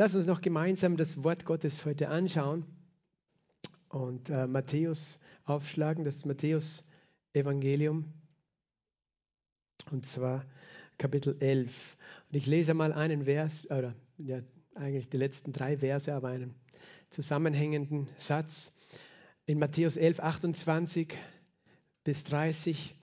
Lass uns noch gemeinsam das Wort Gottes heute anschauen und äh, Matthäus aufschlagen, das Matthäus Evangelium und zwar Kapitel 11. Und ich lese mal einen Vers, oder ja, eigentlich die letzten drei Verse, aber einen zusammenhängenden Satz. In Matthäus 11, 28 bis 30.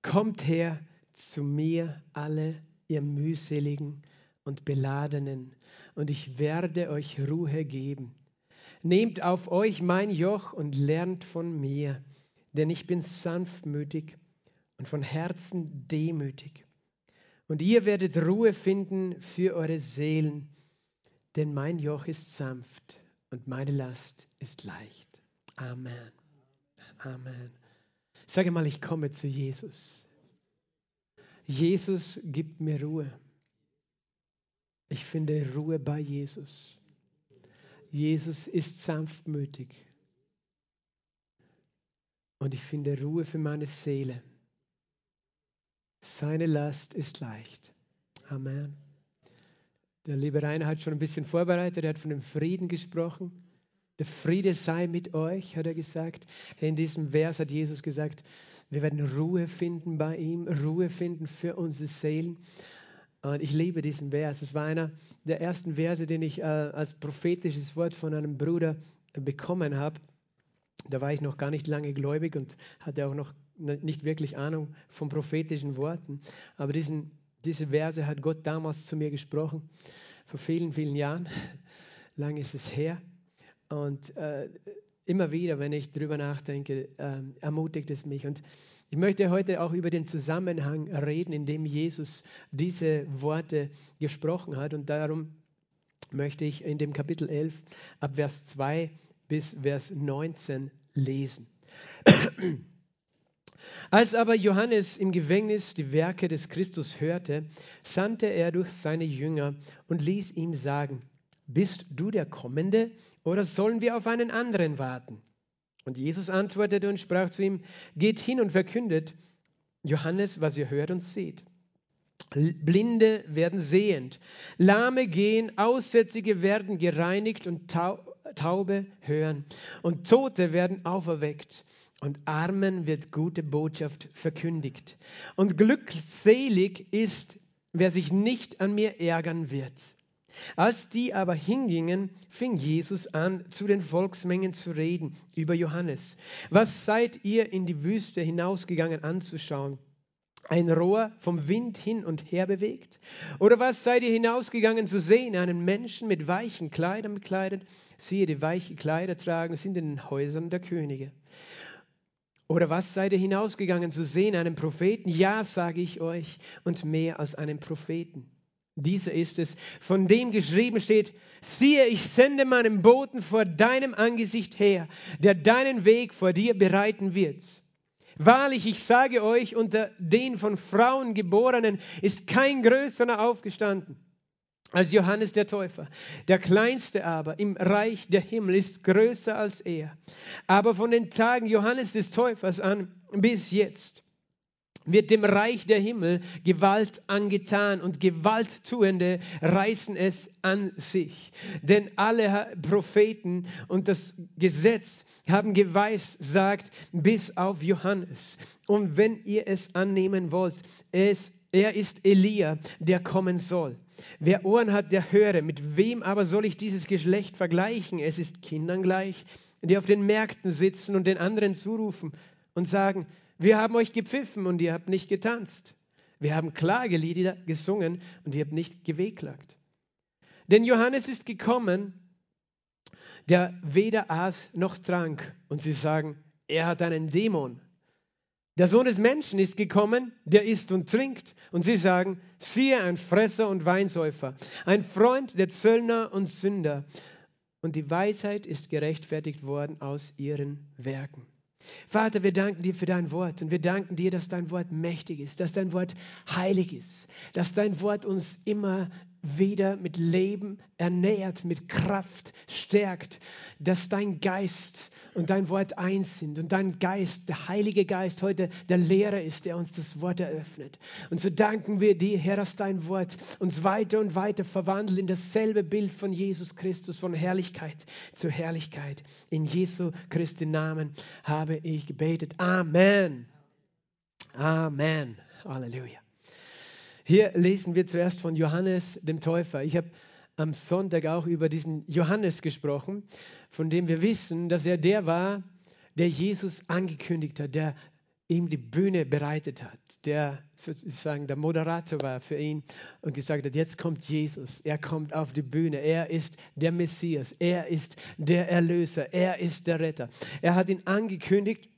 Kommt her zu mir alle, ihr mühseligen und beladenen, und ich werde euch Ruhe geben. Nehmt auf euch mein Joch und lernt von mir, denn ich bin sanftmütig und von Herzen demütig. Und ihr werdet Ruhe finden für eure Seelen, denn mein Joch ist sanft und meine Last ist leicht. Amen. Amen. Sage mal, ich komme zu Jesus. Jesus gibt mir Ruhe. Ich finde Ruhe bei Jesus. Jesus ist sanftmütig. Und ich finde Ruhe für meine Seele. Seine Last ist leicht. Amen. Der liebe Rainer hat schon ein bisschen vorbereitet. Er hat von dem Frieden gesprochen. Der Friede sei mit euch, hat er gesagt. In diesem Vers hat Jesus gesagt, wir werden Ruhe finden bei ihm, Ruhe finden für unsere Seelen. Und ich liebe diesen Vers. Es war einer der ersten Verse, den ich äh, als prophetisches Wort von einem Bruder bekommen habe. Da war ich noch gar nicht lange gläubig und hatte auch noch nicht wirklich Ahnung von prophetischen Worten. Aber diesen, diese Verse hat Gott damals zu mir gesprochen, vor vielen, vielen Jahren. Lang ist es her. Und äh, immer wieder, wenn ich darüber nachdenke, äh, ermutigt es mich. Und ich möchte heute auch über den Zusammenhang reden, in dem Jesus diese Worte gesprochen hat. Und darum möchte ich in dem Kapitel 11 ab Vers 2 bis Vers 19 lesen. Als aber Johannes im Gefängnis die Werke des Christus hörte, sandte er durch seine Jünger und ließ ihm sagen, bist du der Kommende oder sollen wir auf einen anderen warten? Und Jesus antwortete und sprach zu ihm, geht hin und verkündet Johannes, was ihr hört und seht. Blinde werden sehend, Lahme gehen, Aussätzige werden gereinigt und Taube hören und Tote werden auferweckt und Armen wird gute Botschaft verkündigt. Und glückselig ist, wer sich nicht an mir ärgern wird. Als die aber hingingen, fing Jesus an, zu den Volksmengen zu reden über Johannes. Was seid ihr in die Wüste hinausgegangen anzuschauen? Ein Rohr vom Wind hin und her bewegt? Oder was seid ihr hinausgegangen zu sehen? Einen Menschen mit weichen Kleidern bekleidet? Siehe, die weiche Kleider tragen, sind in den Häusern der Könige. Oder was seid ihr hinausgegangen zu sehen? Einen Propheten? Ja, sage ich euch, und mehr als einen Propheten. Dieser ist es, von dem geschrieben steht, siehe, ich sende meinen Boten vor deinem Angesicht her, der deinen Weg vor dir bereiten wird. Wahrlich, ich sage euch, unter den von Frauen geborenen ist kein größerer aufgestanden als Johannes der Täufer. Der kleinste aber im Reich der Himmel ist größer als er. Aber von den Tagen Johannes des Täufers an bis jetzt wird dem Reich der Himmel Gewalt angetan und Gewalttuende reißen es an sich. Denn alle Propheten und das Gesetz haben geweissagt bis auf Johannes. Und wenn ihr es annehmen wollt, es, er ist Elia, der kommen soll. Wer Ohren hat, der höre. Mit wem aber soll ich dieses Geschlecht vergleichen? Es ist Kindern gleich, die auf den Märkten sitzen und den anderen zurufen und sagen, wir haben euch gepfiffen und ihr habt nicht getanzt. Wir haben Klagelieder gesungen und ihr habt nicht gewehklagt. Denn Johannes ist gekommen, der weder aß noch trank. Und sie sagen, er hat einen Dämon. Der Sohn des Menschen ist gekommen, der isst und trinkt. Und sie sagen, siehe ein Fresser und Weinsäufer, ein Freund der Zöllner und Sünder. Und die Weisheit ist gerechtfertigt worden aus ihren Werken. Vater, wir danken dir für dein Wort und wir danken dir, dass dein Wort mächtig ist, dass dein Wort heilig ist, dass dein Wort uns immer wieder mit Leben ernährt, mit Kraft stärkt, dass dein Geist und dein Wort eins sind und dein Geist, der Heilige Geist heute der Lehrer ist, der uns das Wort eröffnet. Und so danken wir dir, Herr, dass dein Wort uns weiter und weiter verwandelt in dasselbe Bild von Jesus Christus, von Herrlichkeit zu Herrlichkeit. In Jesu Christi Namen habe ich gebetet. Amen. Amen. Halleluja. Hier lesen wir zuerst von Johannes dem Täufer. Ich habe am Sonntag auch über diesen Johannes gesprochen, von dem wir wissen, dass er der war, der Jesus angekündigt hat, der ihm die Bühne bereitet hat, der sozusagen der Moderator war für ihn und gesagt hat, jetzt kommt Jesus, er kommt auf die Bühne, er ist der Messias, er ist der Erlöser, er ist der Retter. Er hat ihn angekündigt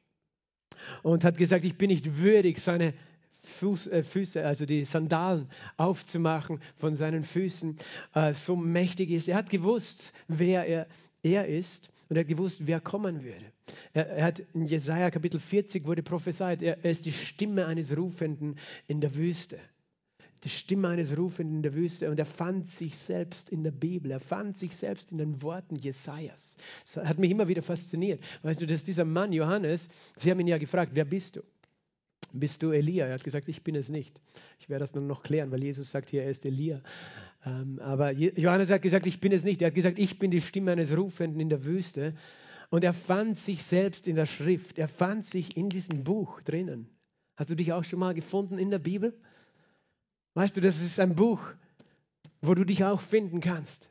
und hat gesagt, ich bin nicht würdig, seine Fuß, äh, Füße, also die Sandalen aufzumachen von seinen Füßen, äh, so mächtig ist. Er hat gewusst, wer er, er ist und er hat gewusst, wer kommen würde. Er, er hat in Jesaja Kapitel 40 wurde prophezeit, er, er ist die Stimme eines Rufenden in der Wüste die Stimme eines Rufenden in der Wüste und er fand sich selbst in der Bibel, er fand sich selbst in den Worten Jesajas. Das hat mich immer wieder fasziniert. Weißt du, dass dieser Mann Johannes, sie haben ihn ja gefragt, wer bist du? Bist du Elia? Er hat gesagt, ich bin es nicht. Ich werde das dann noch klären, weil Jesus sagt hier, er ist Elia. Ähm, aber Johannes hat gesagt, ich bin es nicht. Er hat gesagt, ich bin die Stimme eines Rufenden in der Wüste. Und er fand sich selbst in der Schrift. Er fand sich in diesem Buch drinnen. Hast du dich auch schon mal gefunden in der Bibel? Weißt du, das ist ein Buch, wo du dich auch finden kannst.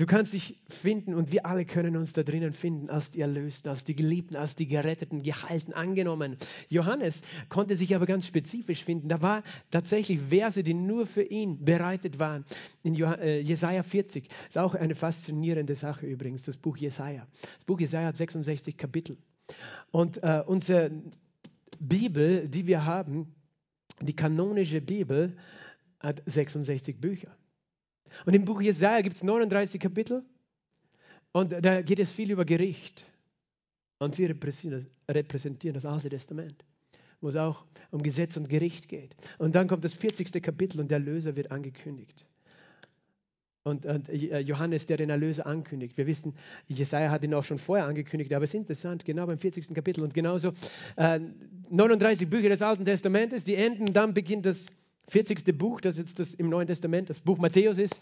Du kannst dich finden und wir alle können uns da drinnen finden als die Erlösten, als die Geliebten, als die Geretteten, Gehalten, angenommen. Johannes konnte sich aber ganz spezifisch finden. Da war tatsächlich Verse, die nur für ihn bereitet waren. In äh, Jesaja 40 ist auch eine faszinierende Sache übrigens, das Buch Jesaja. Das Buch Jesaja hat 66 Kapitel. Und äh, unsere Bibel, die wir haben, die kanonische Bibel, hat 66 Bücher. Und im Buch Jesaja gibt es 39 Kapitel und da geht es viel über Gericht. Und sie repräsentieren das Alte Testament, wo es auch um Gesetz und Gericht geht. Und dann kommt das 40. Kapitel und der Erlöser wird angekündigt. Und, und, äh, Johannes, der den Erlöser ankündigt. Wir wissen, Jesaja hat ihn auch schon vorher angekündigt, aber es ist interessant, genau beim 40. Kapitel und genauso äh, 39 Bücher des Alten Testamentes, die enden, dann beginnt das 40. Buch, das jetzt das im Neuen Testament, das Buch Matthäus ist.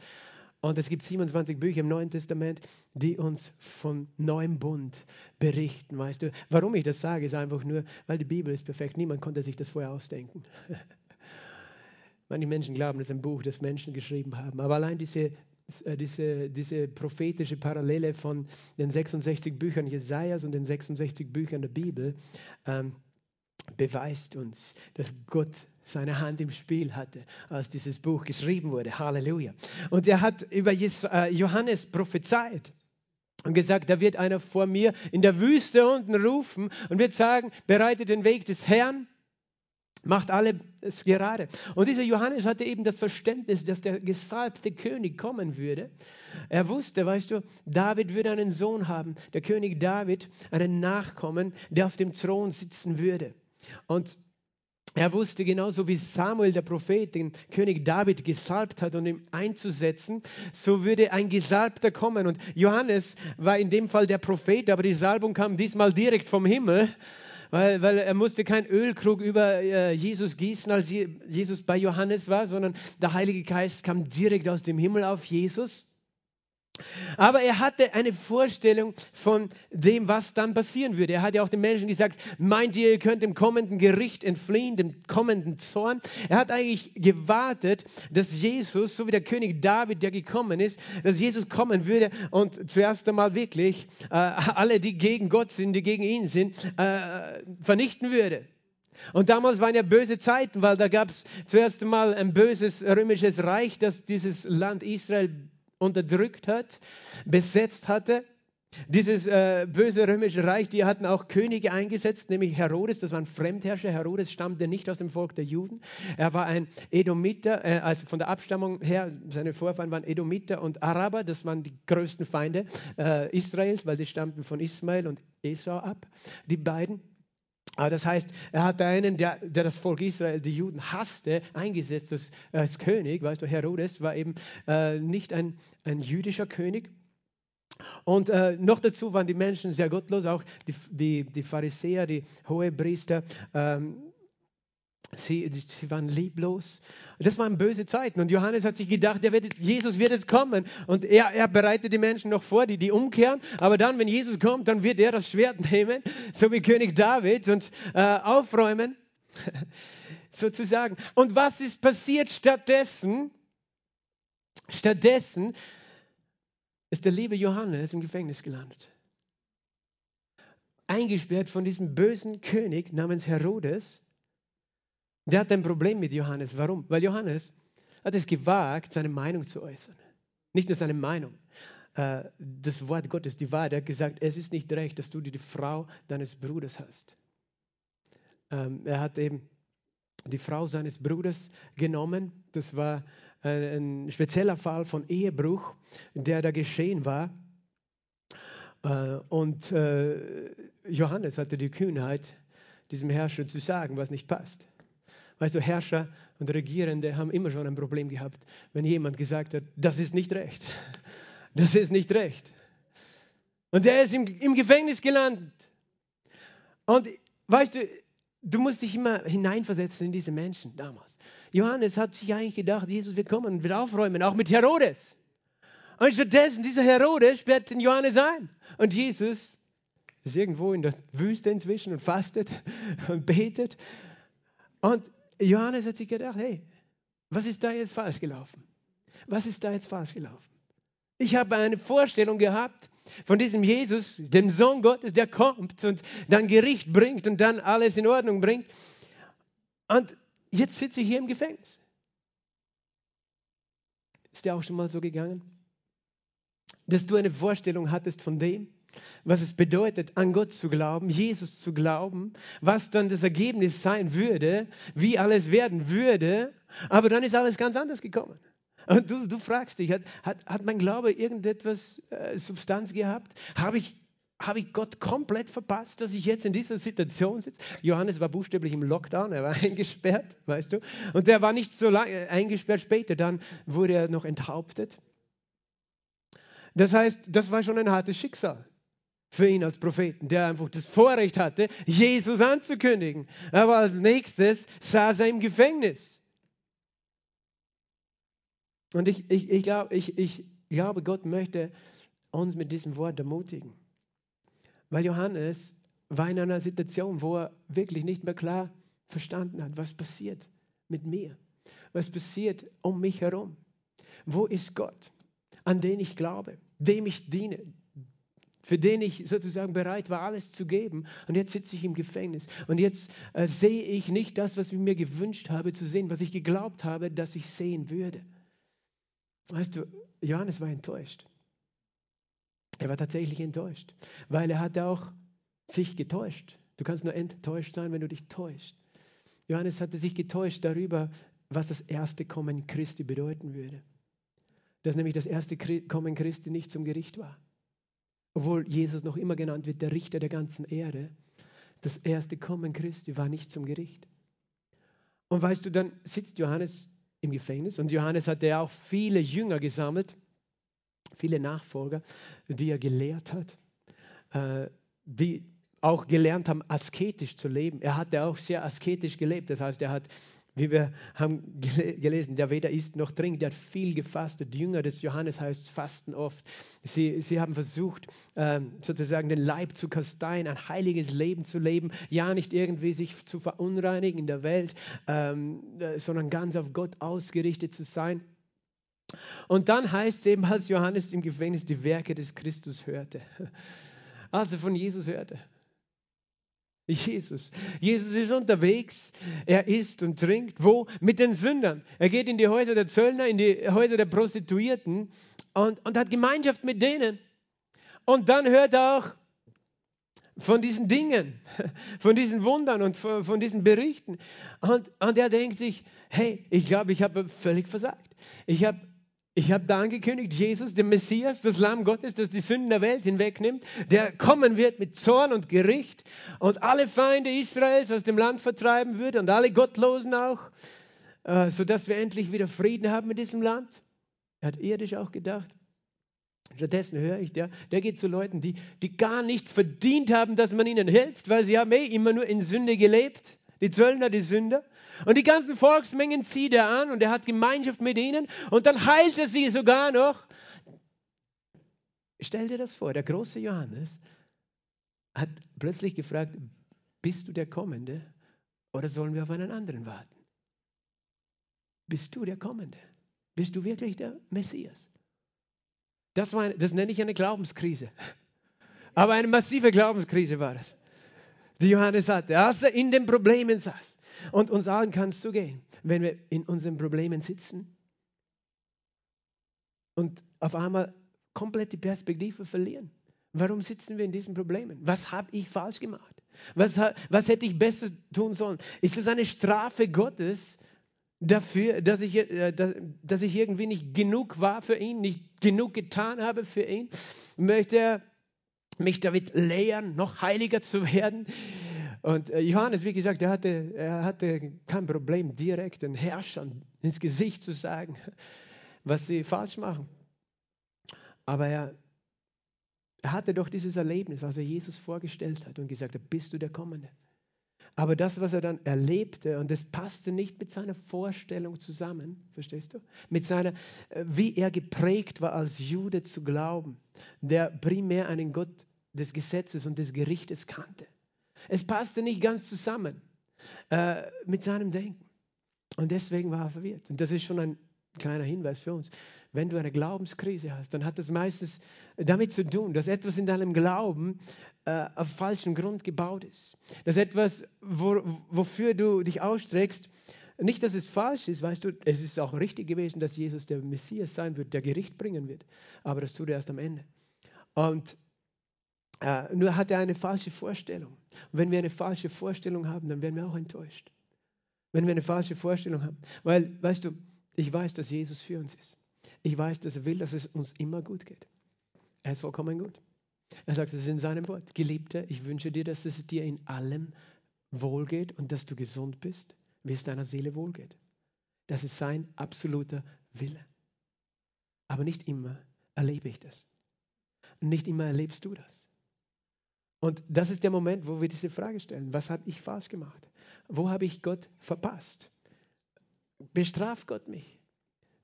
Und es gibt 27 Bücher im Neuen Testament, die uns von neuem Bund berichten, weißt du. Warum ich das sage, ist einfach nur, weil die Bibel ist perfekt. Niemand konnte sich das vorher ausdenken. Manche Menschen glauben, das ist ein Buch, das Menschen geschrieben haben. Aber allein diese, äh, diese, diese prophetische Parallele von den 66 Büchern Jesajas und den 66 Büchern der Bibel ähm, beweist uns, dass Gott seine Hand im Spiel hatte, als dieses Buch geschrieben wurde. Halleluja. Und er hat über äh, Johannes prophezeit und gesagt, da wird einer vor mir in der Wüste unten rufen und wird sagen, bereitet den Weg des Herrn, macht alles gerade. Und dieser Johannes hatte eben das Verständnis, dass der gesalbte König kommen würde. Er wusste, weißt du, David würde einen Sohn haben, der König David, einen Nachkommen, der auf dem Thron sitzen würde. Und er wusste genauso wie Samuel, der Prophet, den König David gesalbt hat, um ihn einzusetzen, so würde ein Gesalbter kommen. Und Johannes war in dem Fall der Prophet, aber die Salbung kam diesmal direkt vom Himmel, weil, weil er musste keinen Ölkrug über äh, Jesus gießen, als Jesus bei Johannes war, sondern der Heilige Geist kam direkt aus dem Himmel auf Jesus. Aber er hatte eine Vorstellung von dem, was dann passieren würde. Er hat ja auch den Menschen gesagt, meint ihr, ihr könnt dem kommenden Gericht entfliehen, dem kommenden Zorn? Er hat eigentlich gewartet, dass Jesus, so wie der König David, der gekommen ist, dass Jesus kommen würde und zuerst einmal wirklich äh, alle, die gegen Gott sind, die gegen ihn sind, äh, vernichten würde. Und damals waren ja böse Zeiten, weil da gab es zuerst einmal ein böses römisches Reich, das dieses Land Israel unterdrückt hat, besetzt hatte. Dieses äh, böse römische Reich, die hatten auch Könige eingesetzt, nämlich Herodes, das war ein Fremdherrscher. Herodes stammte nicht aus dem Volk der Juden. Er war ein Edomiter, äh, also von der Abstammung her, seine Vorfahren waren Edomiter und Araber, das waren die größten Feinde äh, Israels, weil die stammten von Ismael und Esau ab, die beiden. Aber das heißt, er hat einen, der, der, das Volk Israel, die Juden hasste, eingesetzt als, als König. Weißt du, Herodes war eben äh, nicht ein, ein jüdischer König. Und äh, noch dazu waren die Menschen sehr gottlos, auch die, die, die Pharisäer, die Hohepriester. Ähm, Sie, sie, waren lieblos. Das waren böse Zeiten. Und Johannes hat sich gedacht, wird, Jesus wird jetzt kommen. Und er, er, bereitet die Menschen noch vor, die, die umkehren. Aber dann, wenn Jesus kommt, dann wird er das Schwert nehmen, so wie König David, und äh, aufräumen, sozusagen. Und was ist passiert stattdessen? Stattdessen ist der liebe Johannes im Gefängnis gelandet. Eingesperrt von diesem bösen König namens Herodes der hat ein Problem mit Johannes. Warum? Weil Johannes hat es gewagt, seine Meinung zu äußern. Nicht nur seine Meinung. Äh, das Wort Gottes, die Wahrheit, er hat gesagt, es ist nicht recht, dass du die Frau deines Bruders hast. Ähm, er hat eben die Frau seines Bruders genommen. Das war ein spezieller Fall von Ehebruch, der da geschehen war. Äh, und äh, Johannes hatte die Kühnheit, diesem Herrscher zu sagen, was nicht passt. Weißt du, Herrscher und Regierende haben immer schon ein Problem gehabt, wenn jemand gesagt hat, das ist nicht recht. Das ist nicht recht. Und der ist im, im Gefängnis gelandet. Und weißt du, du musst dich immer hineinversetzen in diese Menschen damals. Johannes hat sich eigentlich gedacht, Jesus wird kommen und wird aufräumen, auch mit Herodes. Und stattdessen, dieser Herodes sperrt den Johannes ein. Und Jesus ist irgendwo in der Wüste inzwischen und fastet und betet. Und Johannes hat sich gedacht, hey, was ist da jetzt falsch gelaufen? Was ist da jetzt falsch gelaufen? Ich habe eine Vorstellung gehabt von diesem Jesus, dem Sohn Gottes, der kommt und dann Gericht bringt und dann alles in Ordnung bringt. Und jetzt sitze ich hier im Gefängnis. Ist dir auch schon mal so gegangen? Dass du eine Vorstellung hattest von dem, was es bedeutet, an Gott zu glauben, Jesus zu glauben, was dann das Ergebnis sein würde, wie alles werden würde. Aber dann ist alles ganz anders gekommen. Und du, du fragst dich, hat, hat, hat mein Glaube irgendetwas äh, Substanz gehabt? Habe ich, hab ich Gott komplett verpasst, dass ich jetzt in dieser Situation sitze? Johannes war buchstäblich im Lockdown, er war eingesperrt, weißt du? Und der war nicht so lange äh, eingesperrt, später dann wurde er noch enthauptet. Das heißt, das war schon ein hartes Schicksal für ihn als Propheten, der einfach das Vorrecht hatte, Jesus anzukündigen. Aber als nächstes saß er im Gefängnis. Und ich, ich, ich, glaub, ich, ich glaube, Gott möchte uns mit diesem Wort ermutigen. Weil Johannes war in einer Situation, wo er wirklich nicht mehr klar verstanden hat, was passiert mit mir, was passiert um mich herum. Wo ist Gott, an den ich glaube, dem ich diene, für den ich sozusagen bereit war, alles zu geben. Und jetzt sitze ich im Gefängnis. Und jetzt äh, sehe ich nicht das, was ich mir gewünscht habe zu sehen, was ich geglaubt habe, dass ich sehen würde. Weißt du, Johannes war enttäuscht. Er war tatsächlich enttäuscht, weil er hatte auch sich getäuscht. Du kannst nur enttäuscht sein, wenn du dich täuscht. Johannes hatte sich getäuscht darüber, was das erste Kommen Christi bedeuten würde. Dass nämlich das erste Kommen Christi nicht zum Gericht war obwohl Jesus noch immer genannt wird, der Richter der ganzen Erde, das erste Kommen Christi war nicht zum Gericht. Und weißt du, dann sitzt Johannes im Gefängnis und Johannes hatte ja auch viele Jünger gesammelt, viele Nachfolger, die er gelehrt hat, äh, die auch gelernt haben, asketisch zu leben. Er hatte auch sehr asketisch gelebt. Das heißt, er hat wie wir haben gelesen, der weder isst noch trinkt, der hat viel gefastet. Die Jünger des Johannes heißt fasten oft. Sie, sie haben versucht, ähm, sozusagen den Leib zu kasteien, ein heiliges Leben zu leben, ja nicht irgendwie sich zu verunreinigen in der Welt, ähm, äh, sondern ganz auf Gott ausgerichtet zu sein. Und dann heißt es eben, als Johannes im Gefängnis die Werke des Christus hörte, also von Jesus hörte. Jesus. Jesus ist unterwegs. Er isst und trinkt. Wo? Mit den Sündern. Er geht in die Häuser der Zöllner, in die Häuser der Prostituierten und, und hat Gemeinschaft mit denen. Und dann hört er auch von diesen Dingen, von diesen Wundern und von, von diesen Berichten. Und, und er denkt sich, hey, ich glaube, ich habe völlig versagt. Ich habe ich habe da angekündigt, Jesus, der Messias, das Lamm Gottes, das die Sünden der Welt hinwegnimmt, der kommen wird mit Zorn und Gericht und alle Feinde Israels aus dem Land vertreiben würde und alle Gottlosen auch, äh, sodass wir endlich wieder Frieden haben mit diesem Land. Er hat irdisch auch gedacht. Stattdessen höre ich, der, der geht zu Leuten, die, die gar nichts verdient haben, dass man ihnen hilft, weil sie haben eh immer nur in Sünde gelebt. Die Zöllner, die Sünder. Und die ganzen Volksmengen zieht er an und er hat Gemeinschaft mit ihnen und dann heilt er sie sogar noch. Stell dir das vor, der große Johannes hat plötzlich gefragt, bist du der Kommende oder sollen wir auf einen anderen warten? Bist du der Kommende? Bist du wirklich der Messias? Das, war, das nenne ich eine Glaubenskrise. Aber eine massive Glaubenskrise war es, die Johannes hatte, als er in den Problemen saß und uns sagen, kannst du gehen, wenn wir in unseren Problemen sitzen und auf einmal komplett die Perspektive verlieren. Warum sitzen wir in diesen Problemen? Was habe ich falsch gemacht? Was, was hätte ich besser tun sollen? Ist es eine Strafe Gottes dafür, dass ich, äh, dass ich irgendwie nicht genug war für ihn, nicht genug getan habe für ihn? Möchte er mich damit lehren, noch heiliger zu werden? Und äh, Johannes, wie gesagt, er hatte, er hatte kein Problem, direkt den Herrschern ins Gesicht zu sagen, was sie falsch machen. Aber er, er hatte doch dieses Erlebnis, als er Jesus vorgestellt hat und gesagt hat, bist du der Kommende? Aber das, was er dann erlebte, und das passte nicht mit seiner Vorstellung zusammen, verstehst du? Mit seiner, äh, wie er geprägt war als Jude zu glauben, der primär einen Gott des Gesetzes und des Gerichtes kannte. Es passte nicht ganz zusammen äh, mit seinem Denken. Und deswegen war er verwirrt. Und das ist schon ein kleiner Hinweis für uns. Wenn du eine Glaubenskrise hast, dann hat das meistens damit zu tun, dass etwas in deinem Glauben äh, auf falschem Grund gebaut ist. Dass etwas, wo, wofür du dich ausstreckst, nicht, dass es falsch ist, weißt du, es ist auch richtig gewesen, dass Jesus der Messias sein wird, der Gericht bringen wird. Aber das tut er erst am Ende. Und äh, nur hat er eine falsche Vorstellung. Und wenn wir eine falsche Vorstellung haben, dann werden wir auch enttäuscht. Wenn wir eine falsche Vorstellung haben. Weil, weißt du, ich weiß, dass Jesus für uns ist. Ich weiß, dass er will, dass es uns immer gut geht. Er ist vollkommen gut. Er sagt es in seinem Wort. Geliebter, ich wünsche dir, dass es dir in allem wohlgeht und dass du gesund bist, wie es deiner Seele wohlgeht. Das ist sein absoluter Wille. Aber nicht immer erlebe ich das. Nicht immer erlebst du das. Und das ist der Moment, wo wir diese Frage stellen. Was habe ich falsch gemacht? Wo habe ich Gott verpasst? Bestraft Gott mich?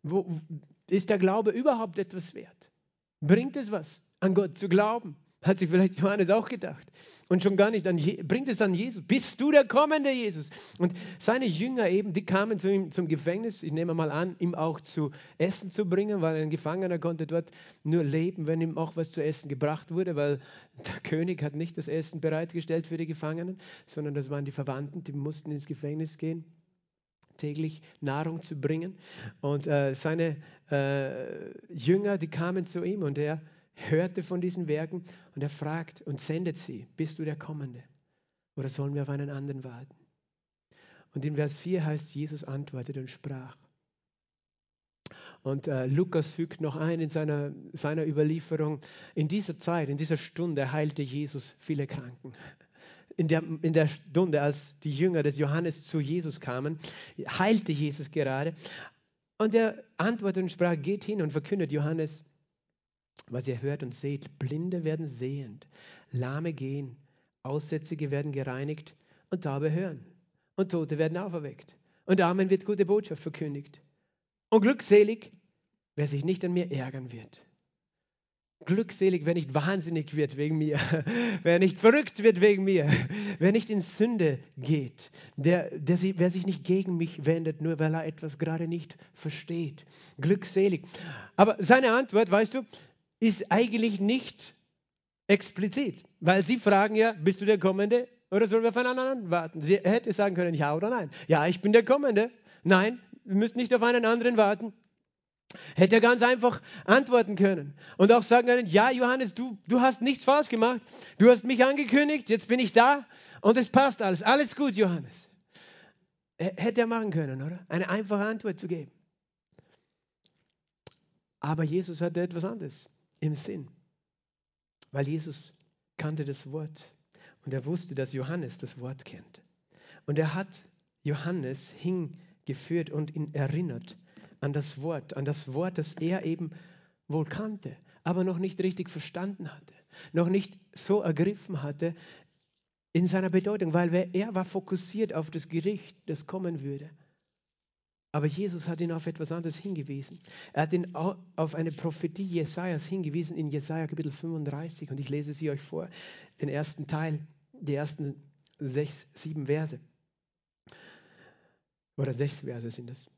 Wo, ist der Glaube überhaupt etwas wert? Bringt es was, an Gott zu glauben? Hat sich vielleicht Johannes auch gedacht. Und schon gar nicht an bringt es an Jesus. Bist du der kommende Jesus? Und seine Jünger eben, die kamen zu ihm zum Gefängnis, ich nehme mal an, ihm auch zu essen zu bringen, weil ein Gefangener konnte dort nur leben, wenn ihm auch was zu essen gebracht wurde, weil der König hat nicht das Essen bereitgestellt für die Gefangenen, sondern das waren die Verwandten, die mussten ins Gefängnis gehen täglich Nahrung zu bringen. Und äh, seine äh, Jünger, die kamen zu ihm und er hörte von diesen Werken und er fragt und sendet sie, bist du der Kommende oder sollen wir auf einen anderen warten? Und in Vers 4 heißt, Jesus antwortete und sprach. Und äh, Lukas fügt noch ein in seiner, seiner Überlieferung, in dieser Zeit, in dieser Stunde heilte Jesus viele Kranken. In der, in der Stunde, als die Jünger des Johannes zu Jesus kamen, heilte Jesus gerade. Und er antwortete und sprach, geht hin und verkündet Johannes was ihr hört und seht. Blinde werden sehend, Lahme gehen, Aussätzige werden gereinigt und Taube hören. Und Tote werden auferweckt. Und Amen wird gute Botschaft verkündigt. Und glückselig, wer sich nicht an mir ärgern wird. Glückselig, wer nicht wahnsinnig wird wegen mir, wer nicht verrückt wird wegen mir, wer nicht in Sünde geht, der, der, wer sich nicht gegen mich wendet, nur weil er etwas gerade nicht versteht. Glückselig. Aber seine Antwort, weißt du, ist eigentlich nicht explizit, weil sie fragen ja, bist du der Kommende oder sollen wir einen anderen warten? Sie hätte sagen können, ja oder nein. Ja, ich bin der Kommende. Nein, wir müssen nicht auf einen anderen warten. Hätte er ganz einfach antworten können und auch sagen können, ja Johannes, du, du hast nichts falsch gemacht, du hast mich angekündigt, jetzt bin ich da und es passt alles, alles gut Johannes. Hätte er machen können, oder? Eine einfache Antwort zu geben. Aber Jesus hatte etwas anderes im Sinn, weil Jesus kannte das Wort und er wusste, dass Johannes das Wort kennt. Und er hat Johannes hingeführt und ihn erinnert an das Wort, an das Wort, das er eben wohl kannte, aber noch nicht richtig verstanden hatte, noch nicht so ergriffen hatte in seiner Bedeutung, weil er war fokussiert auf das Gericht, das kommen würde. Aber Jesus hat ihn auf etwas anderes hingewiesen. Er hat ihn auf eine Prophetie Jesajas hingewiesen in Jesaja Kapitel 35. Und ich lese sie euch vor, den ersten Teil, die ersten sechs, sieben Verse. Oder sechs Verse sind es.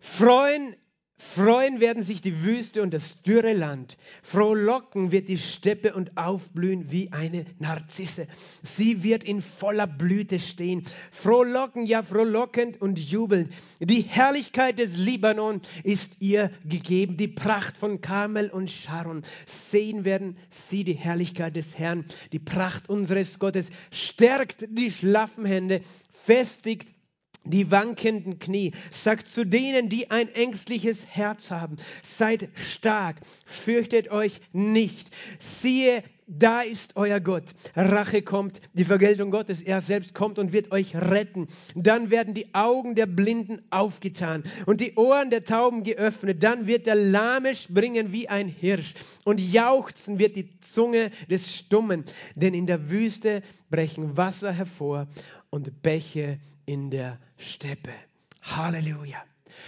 Freuen Freuen werden sich die Wüste und das dürre Land. Frohlocken wird die Steppe und aufblühen wie eine Narzisse. Sie wird in voller Blüte stehen. Frohlocken, ja frohlockend und jubelnd. Die Herrlichkeit des Libanon ist ihr gegeben. Die Pracht von Karmel und Sharon. Sehen werden sie die Herrlichkeit des Herrn. Die Pracht unseres Gottes stärkt die schlaffen Hände, festigt die wankenden Knie. Sagt zu denen, die ein ängstliches Herz haben, seid stark, fürchtet euch nicht. Siehe, da ist euer Gott. Rache kommt, die Vergeltung Gottes. Er selbst kommt und wird euch retten. Dann werden die Augen der Blinden aufgetan und die Ohren der Tauben geöffnet. Dann wird der Lahme springen wie ein Hirsch und jauchzen wird die Zunge des Stummen. Denn in der Wüste brechen Wasser hervor und Bäche in der Steppe. Halleluja.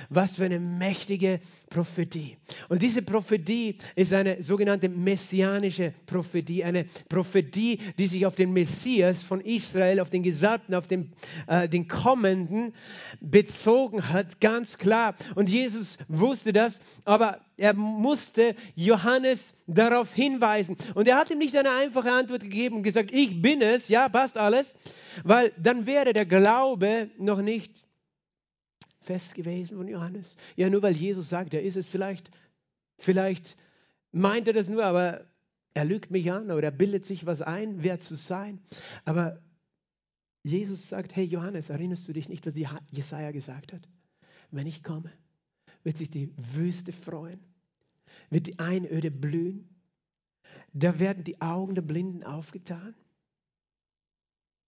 Was für eine mächtige Prophetie. Und diese Prophetie ist eine sogenannte messianische Prophetie, eine Prophetie, die sich auf den Messias von Israel, auf den Gesalbten, auf den, äh, den Kommenden bezogen hat, ganz klar. Und Jesus wusste das, aber er musste Johannes darauf hinweisen. Und er hat ihm nicht eine einfache Antwort gegeben und gesagt, ich bin es, ja, passt alles, weil dann wäre der Glaube noch nicht fest gewesen von Johannes. Ja, nur weil Jesus sagt, er ist es vielleicht, vielleicht meint er das nur, aber er lügt mich an oder er bildet sich was ein, wer zu sein. Aber Jesus sagt, hey Johannes, erinnerst du dich nicht, was Jesaja gesagt hat? Wenn ich komme, wird sich die Wüste freuen, wird die Einöde blühen, da werden die Augen der Blinden aufgetan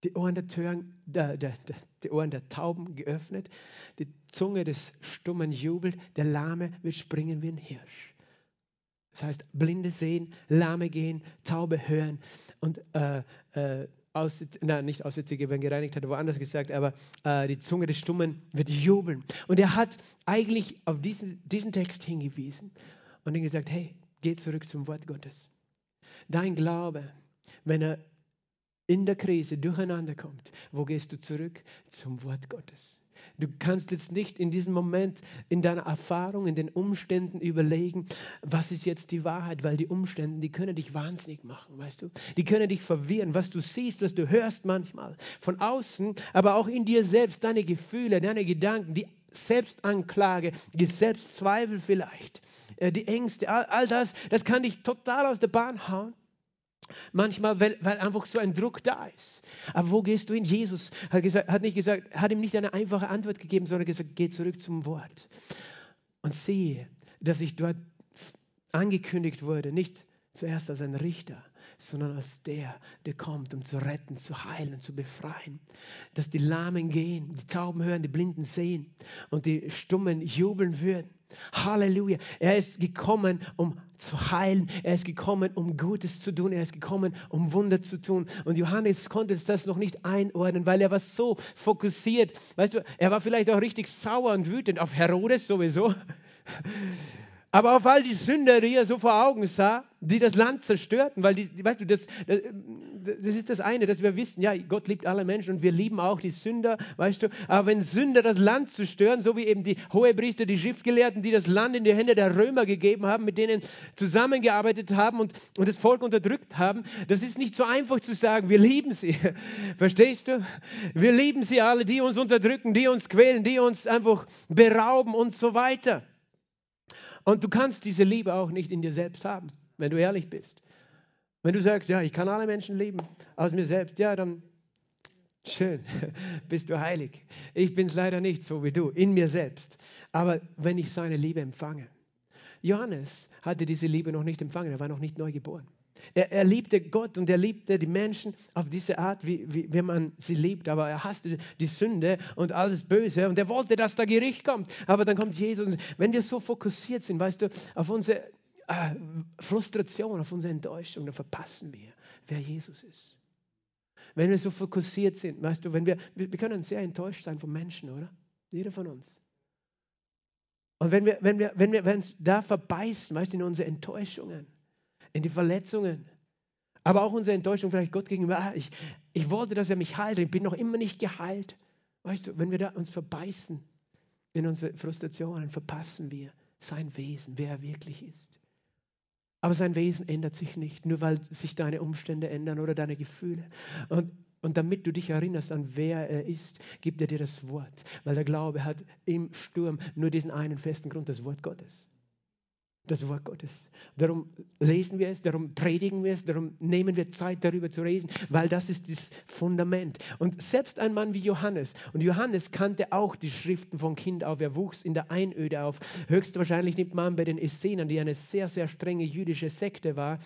die Ohren der, Tören, der, der, die Ohren der Tauben geöffnet, die Zunge des Stummen jubelt, der Lahme wird springen wie ein Hirsch. Das heißt, Blinde sehen, Lahme gehen, Taube hören und äh, äh, aus, nein, nicht Aussätzige werden gereinigt, hat er woanders gesagt, aber äh, die Zunge des Stummen wird jubeln. Und er hat eigentlich auf diesen, diesen Text hingewiesen und ihm gesagt, hey, geh zurück zum Wort Gottes. Dein Glaube, wenn er in der Krise durcheinander kommt, wo gehst du zurück? Zum Wort Gottes. Du kannst jetzt nicht in diesem Moment in deiner Erfahrung, in den Umständen überlegen, was ist jetzt die Wahrheit, weil die Umstände, die können dich wahnsinnig machen, weißt du? Die können dich verwirren, was du siehst, was du hörst manchmal von außen, aber auch in dir selbst, deine Gefühle, deine Gedanken, die Selbstanklage, die Selbstzweifel vielleicht, äh, die Ängste, all, all das, das kann dich total aus der Bahn hauen. Manchmal, weil, weil, einfach so ein Druck da ist. Aber wo gehst du hin? Jesus hat, gesagt, hat, nicht gesagt, hat ihm nicht eine einfache Antwort gegeben, sondern gesagt, geh zurück zum Wort. Und sehe, dass ich dort angekündigt wurde, nicht zuerst als ein Richter, sondern als der, der kommt, um zu retten, zu heilen, zu befreien. Dass die Lahmen gehen, die Tauben hören, die Blinden sehen und die Stummen jubeln würden. Halleluja. Er ist gekommen, um zu heilen. Er ist gekommen, um Gutes zu tun. Er ist gekommen, um Wunder zu tun. Und Johannes konnte das noch nicht einordnen, weil er war so fokussiert. Weißt du, er war vielleicht auch richtig sauer und wütend auf Herodes sowieso. Aber auf all die Sünder, die er so vor Augen sah, die das Land zerstörten, weil die, weißt du, das, das, das ist das eine, dass wir wissen, ja, Gott liebt alle Menschen und wir lieben auch die Sünder, weißt du. Aber wenn Sünder das Land zerstören, so wie eben die Hohepriester, die Schriftgelehrten, die das Land in die Hände der Römer gegeben haben, mit denen zusammengearbeitet haben und, und das Volk unterdrückt haben, das ist nicht so einfach zu sagen, wir lieben sie. Verstehst du? Wir lieben sie alle, die uns unterdrücken, die uns quälen, die uns einfach berauben und so weiter. Und du kannst diese Liebe auch nicht in dir selbst haben, wenn du ehrlich bist. Wenn du sagst, ja, ich kann alle Menschen lieben aus mir selbst, ja, dann schön, bist du heilig. Ich bin es leider nicht so wie du, in mir selbst. Aber wenn ich seine Liebe empfange, Johannes hatte diese Liebe noch nicht empfangen, er war noch nicht neu geboren. Er, er, liebte Gott und er liebte die Menschen auf diese Art, wie, wie, wie man sie liebt. Aber er hasste die Sünde und alles Böse und er wollte, dass da Gericht kommt. Aber dann kommt Jesus. Wenn wir so fokussiert sind, weißt du, auf unsere äh, Frustration, auf unsere Enttäuschung, dann verpassen wir, wer Jesus ist. Wenn wir so fokussiert sind, weißt du, wenn wir, wir, können sehr enttäuscht sein von Menschen, oder? Jeder von uns. Und wenn wir, wenn wir, wenn wir uns da verbeißen, weißt du, in unsere Enttäuschungen, in die Verletzungen, aber auch unsere Enttäuschung vielleicht Gott gegenüber, ah, ich, ich wollte, dass er mich heilt, ich bin noch immer nicht geheilt. Weißt du, wenn wir da uns verbeißen in unsere Frustrationen, verpassen wir sein Wesen, wer er wirklich ist. Aber sein Wesen ändert sich nicht, nur weil sich deine Umstände ändern oder deine Gefühle. Und, und damit du dich erinnerst an wer er ist, gibt er dir das Wort. Weil der Glaube hat im Sturm nur diesen einen festen Grund, das Wort Gottes das Wort Gottes. Darum lesen wir es, darum predigen wir es, darum nehmen wir Zeit darüber zu reden, weil das ist das Fundament. Und selbst ein Mann wie Johannes, und Johannes kannte auch die Schriften von Kind auf, er wuchs in der Einöde auf. Höchstwahrscheinlich nimmt man bei den Essenern, die eine sehr, sehr strenge jüdische Sekte war,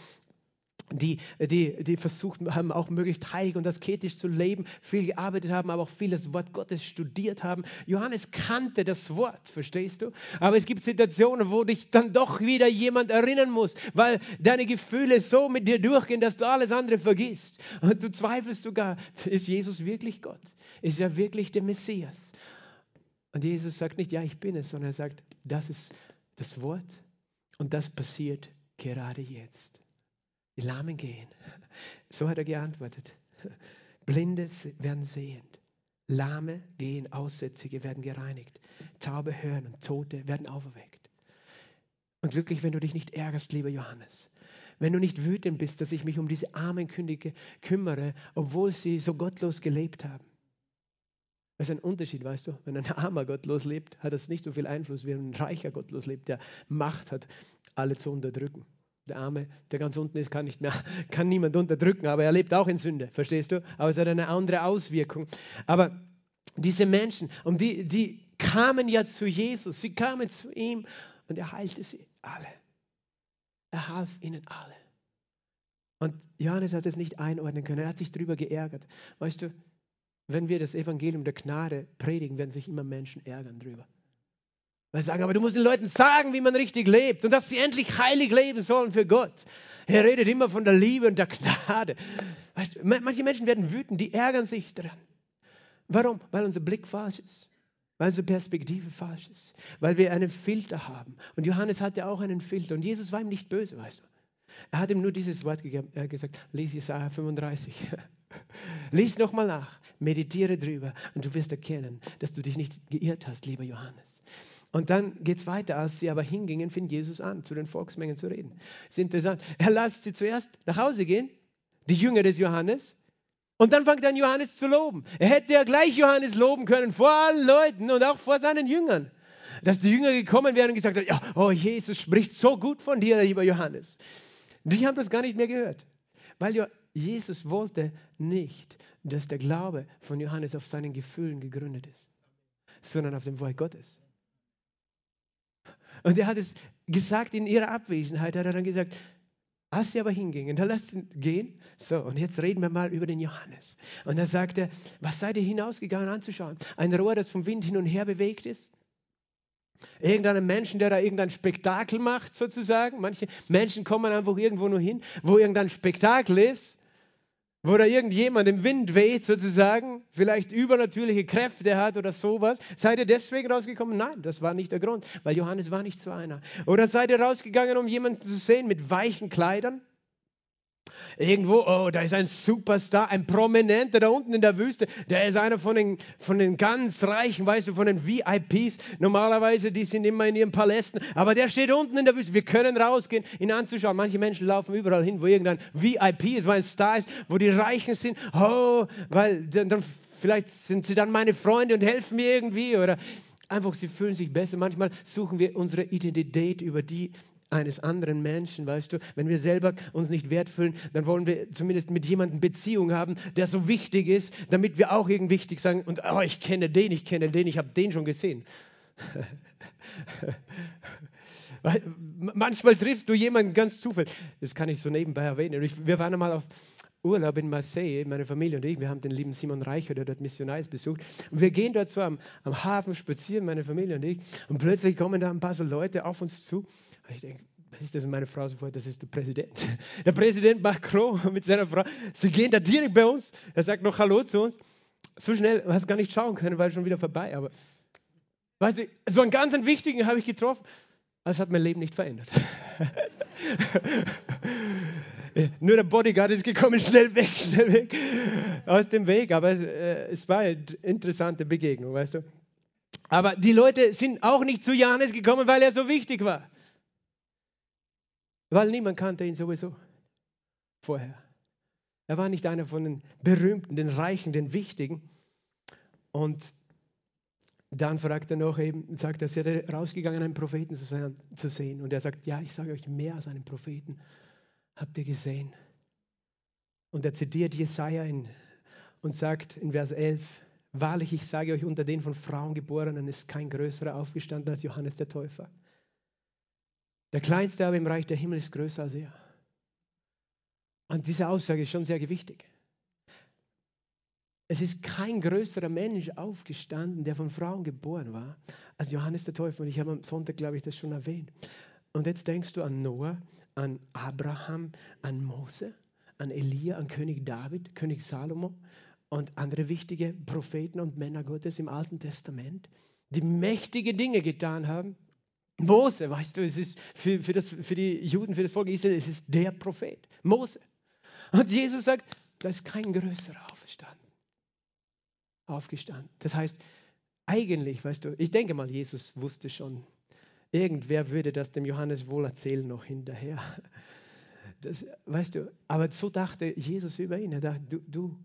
die, die, die versucht haben, auch möglichst heilig und asketisch zu leben, viel gearbeitet haben, aber auch viel das Wort Gottes studiert haben. Johannes kannte das Wort, verstehst du? Aber es gibt Situationen, wo dich dann doch wieder jemand erinnern muss, weil deine Gefühle so mit dir durchgehen, dass du alles andere vergisst. Und du zweifelst sogar, ist Jesus wirklich Gott? Ist er wirklich der Messias? Und Jesus sagt nicht, ja, ich bin es, sondern er sagt, das ist das Wort und das passiert gerade jetzt. Die Lahmen gehen. So hat er geantwortet. Blinde werden sehend. Lahme gehen, Aussätzige werden gereinigt. Taube hören und Tote werden auferweckt. Und glücklich, wenn du dich nicht ärgerst, lieber Johannes. Wenn du nicht wütend bist, dass ich mich um diese armen Könige kümmere, obwohl sie so gottlos gelebt haben. Das ist ein Unterschied, weißt du? Wenn ein armer gottlos lebt, hat das nicht so viel Einfluss, wie ein reicher gottlos lebt, der Macht hat, alle zu unterdrücken. Der Arme, der ganz unten ist, kann nicht mehr, kann niemand unterdrücken, aber er lebt auch in Sünde, verstehst du? Aber es hat eine andere Auswirkung. Aber diese Menschen, um die, die kamen ja zu Jesus, sie kamen zu ihm und er heilte sie alle. Er half ihnen alle. Und Johannes hat es nicht einordnen können, er hat sich darüber geärgert. Weißt du, wenn wir das Evangelium der Gnade predigen, werden sich immer Menschen ärgern darüber. Weil sie sagen, aber du musst den Leuten sagen, wie man richtig lebt und dass sie endlich heilig leben sollen für Gott. Er redet immer von der Liebe und der Gnade. Weißt, manche Menschen werden wütend, die ärgern sich daran. Warum? Weil unser Blick falsch ist. Weil unsere Perspektive falsch ist. Weil wir einen Filter haben. Und Johannes hatte auch einen Filter. Und Jesus war ihm nicht böse, weißt du. Er hat ihm nur dieses Wort gegeben. Er hat gesagt, lies Jesaja 35. lies nochmal nach. Meditiere drüber. Und du wirst erkennen, dass du dich nicht geirrt hast, lieber Johannes. Und dann geht es weiter, als sie aber hingingen, fing Jesus an, zu den Volksmengen zu reden. Das ist interessant. Er lässt sie zuerst nach Hause gehen, die Jünger des Johannes, und dann fängt an, Johannes zu loben. Er hätte ja gleich Johannes loben können, vor allen Leuten und auch vor seinen Jüngern. Dass die Jünger gekommen wären und gesagt haben, ja, oh, Jesus spricht so gut von dir, lieber Johannes. Die haben das gar nicht mehr gehört. Weil Jesus wollte nicht, dass der Glaube von Johannes auf seinen Gefühlen gegründet ist, sondern auf dem Wort Gottes. Und er hat es gesagt in ihrer Abwesenheit, hat er dann gesagt, als sie aber hingingen, dann lasst ihn gehen. So, und jetzt reden wir mal über den Johannes. Und er sagte, was seid ihr hinausgegangen anzuschauen? Ein Rohr, das vom Wind hin und her bewegt ist? Irgendeinen Menschen, der da irgendein Spektakel macht, sozusagen. Manche Menschen kommen einfach irgendwo nur hin, wo irgendein Spektakel ist wo da irgendjemand im Wind weht sozusagen, vielleicht übernatürliche Kräfte hat oder sowas. Seid ihr deswegen rausgekommen? Nein, das war nicht der Grund, weil Johannes war nicht so einer. Oder seid ihr rausgegangen, um jemanden zu sehen mit weichen Kleidern? Irgendwo, oh, da ist ein Superstar, ein Prominenter da unten in der Wüste. Der ist einer von den, von den ganz Reichen, weißt du, von den VIPs. Normalerweise, die sind immer in ihren Palästen. Aber der steht unten in der Wüste. Wir können rausgehen, ihn anzuschauen. Manche Menschen laufen überall hin, wo irgendein VIP ist, wo ein Star ist, wo die Reichen sind. Oh, weil dann, dann vielleicht sind sie dann meine Freunde und helfen mir irgendwie. Oder einfach, sie fühlen sich besser. Manchmal suchen wir unsere Identität über die eines anderen Menschen, weißt du. Wenn wir selber uns nicht wertfühlen, dann wollen wir zumindest mit jemandem Beziehung haben, der so wichtig ist, damit wir auch irgendwie wichtig sagen, und oh, ich kenne den, ich kenne den, ich habe den schon gesehen. Manchmal triffst du jemanden ganz zufällig. Das kann ich so nebenbei erwähnen. wir waren einmal auf Urlaub in Marseille, meine Familie und ich. Wir haben den lieben Simon Reicher, der dort Missionar ist, besucht. Und wir gehen dort so am, am Hafen spazieren, meine Familie und ich. Und plötzlich kommen da ein paar so Leute auf uns zu. Ich denke, Was ist das? Meine Frau sofort, das ist der Präsident. Der Präsident Macron mit seiner Frau. Sie gehen da direkt bei uns. Er sagt noch Hallo zu uns. So schnell, hast gar nicht schauen können, weil schon wieder vorbei. Aber weißt du, so einen ganz wichtigen habe ich getroffen. Das hat mein Leben nicht verändert. Nur der Bodyguard ist gekommen, schnell weg, schnell weg aus dem Weg. Aber es, äh, es war eine interessante Begegnung, weißt du. Aber die Leute sind auch nicht zu Johannes gekommen, weil er so wichtig war. Weil niemand kannte ihn sowieso vorher. Er war nicht einer von den Berühmten, den Reichen, den Wichtigen. Und dann fragt er noch eben, sagt er, ist er rausgegangen, einen Propheten zu sehen. Und er sagt, ja, ich sage euch mehr als einen Propheten. Habt ihr gesehen? Und er zitiert Jesaja in, und sagt in Vers 11, Wahrlich, ich sage euch, unter den von Frauen geborenen ist kein größerer aufgestanden als Johannes der Täufer. Der Kleinste aber im Reich der Himmel ist größer als er. Und diese Aussage ist schon sehr gewichtig. Es ist kein größerer Mensch aufgestanden, der von Frauen geboren war, als Johannes der Täufer. Und ich habe am Sonntag, glaube ich, das schon erwähnt. Und jetzt denkst du an Noah, an Abraham, an Mose, an Elia, an König David, König Salomo und andere wichtige Propheten und Männer Gottes im Alten Testament, die mächtige Dinge getan haben. Mose, weißt du, es ist für, für, das, für die Juden, für das Volk Israel, es ist der Prophet, Mose. Und Jesus sagt, da ist kein größerer aufgestanden. Aufgestanden. Das heißt, eigentlich, weißt du, ich denke mal, Jesus wusste schon, Irgendwer würde das dem Johannes wohl erzählen noch hinterher. Das, weißt du, aber so dachte Jesus über ihn. Er dachte, du, du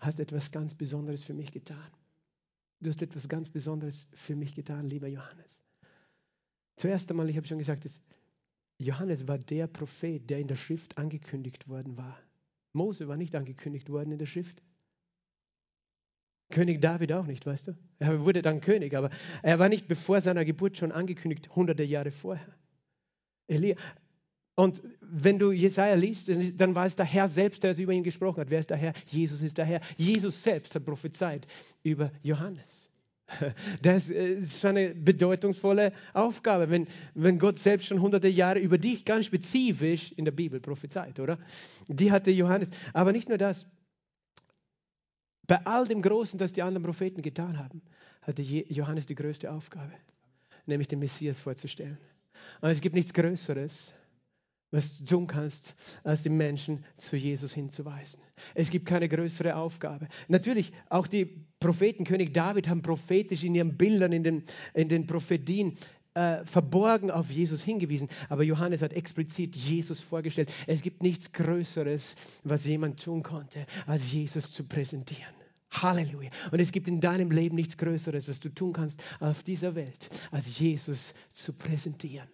hast etwas ganz Besonderes für mich getan. Du hast etwas ganz Besonderes für mich getan, lieber Johannes. Zuerst einmal, ich habe schon gesagt, dass Johannes war der Prophet, der in der Schrift angekündigt worden war. Mose war nicht angekündigt worden in der Schrift. König David auch nicht, weißt du? Er wurde dann König, aber er war nicht bevor seiner Geburt schon angekündigt, hunderte Jahre vorher. Elia. Und wenn du Jesaja liest, dann war es der Herr selbst, der es über ihn gesprochen hat. Wer ist der Herr? Jesus ist der Herr. Jesus selbst hat prophezeit über Johannes. Das ist eine bedeutungsvolle Aufgabe, wenn, wenn Gott selbst schon hunderte Jahre über dich ganz spezifisch in der Bibel prophezeit, oder? Die hatte Johannes. Aber nicht nur das. Bei all dem Großen, das die anderen Propheten getan haben, hatte Johannes die größte Aufgabe, nämlich den Messias vorzustellen. Und es gibt nichts Größeres, was du tun kannst, als die Menschen zu Jesus hinzuweisen. Es gibt keine größere Aufgabe. Natürlich, auch die Propheten, König David, haben prophetisch in ihren Bildern, in den, in den Prophetien äh, verborgen auf Jesus hingewiesen. Aber Johannes hat explizit Jesus vorgestellt. Es gibt nichts Größeres, was jemand tun konnte, als Jesus zu präsentieren. Halleluja. Und es gibt in deinem Leben nichts Größeres, was du tun kannst auf dieser Welt, als Jesus zu präsentieren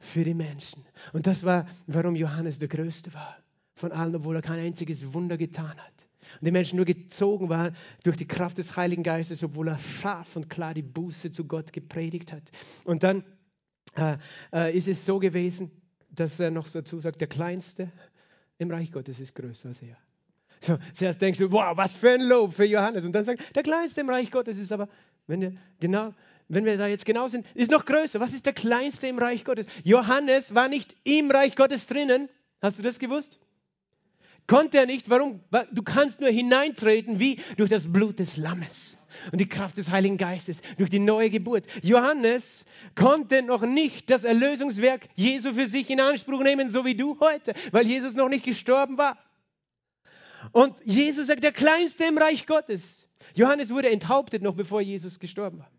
für die Menschen. Und das war, warum Johannes der Größte war von allen, obwohl er kein einziges Wunder getan hat. Und die Menschen nur gezogen waren durch die Kraft des Heiligen Geistes, obwohl er scharf und klar die Buße zu Gott gepredigt hat. Und dann äh, äh, ist es so gewesen, dass er noch dazu sagt, der Kleinste im Reich Gottes ist größer als er. So, zuerst denkst du, wow, was für ein Lob für Johannes. Und dann sagt, der Kleinste im Reich Gottes ist aber, wenn wir genau, wenn wir da jetzt genau sind, ist noch größer. Was ist der Kleinste im Reich Gottes? Johannes war nicht im Reich Gottes drinnen. Hast du das gewusst? Konnte er nicht. Warum? Du kannst nur hineintreten wie durch das Blut des Lammes und die Kraft des Heiligen Geistes durch die neue Geburt. Johannes konnte noch nicht das Erlösungswerk Jesu für sich in Anspruch nehmen, so wie du heute, weil Jesus noch nicht gestorben war. Und Jesus sagt, der Kleinste im Reich Gottes. Johannes wurde enthauptet noch bevor Jesus gestorben war.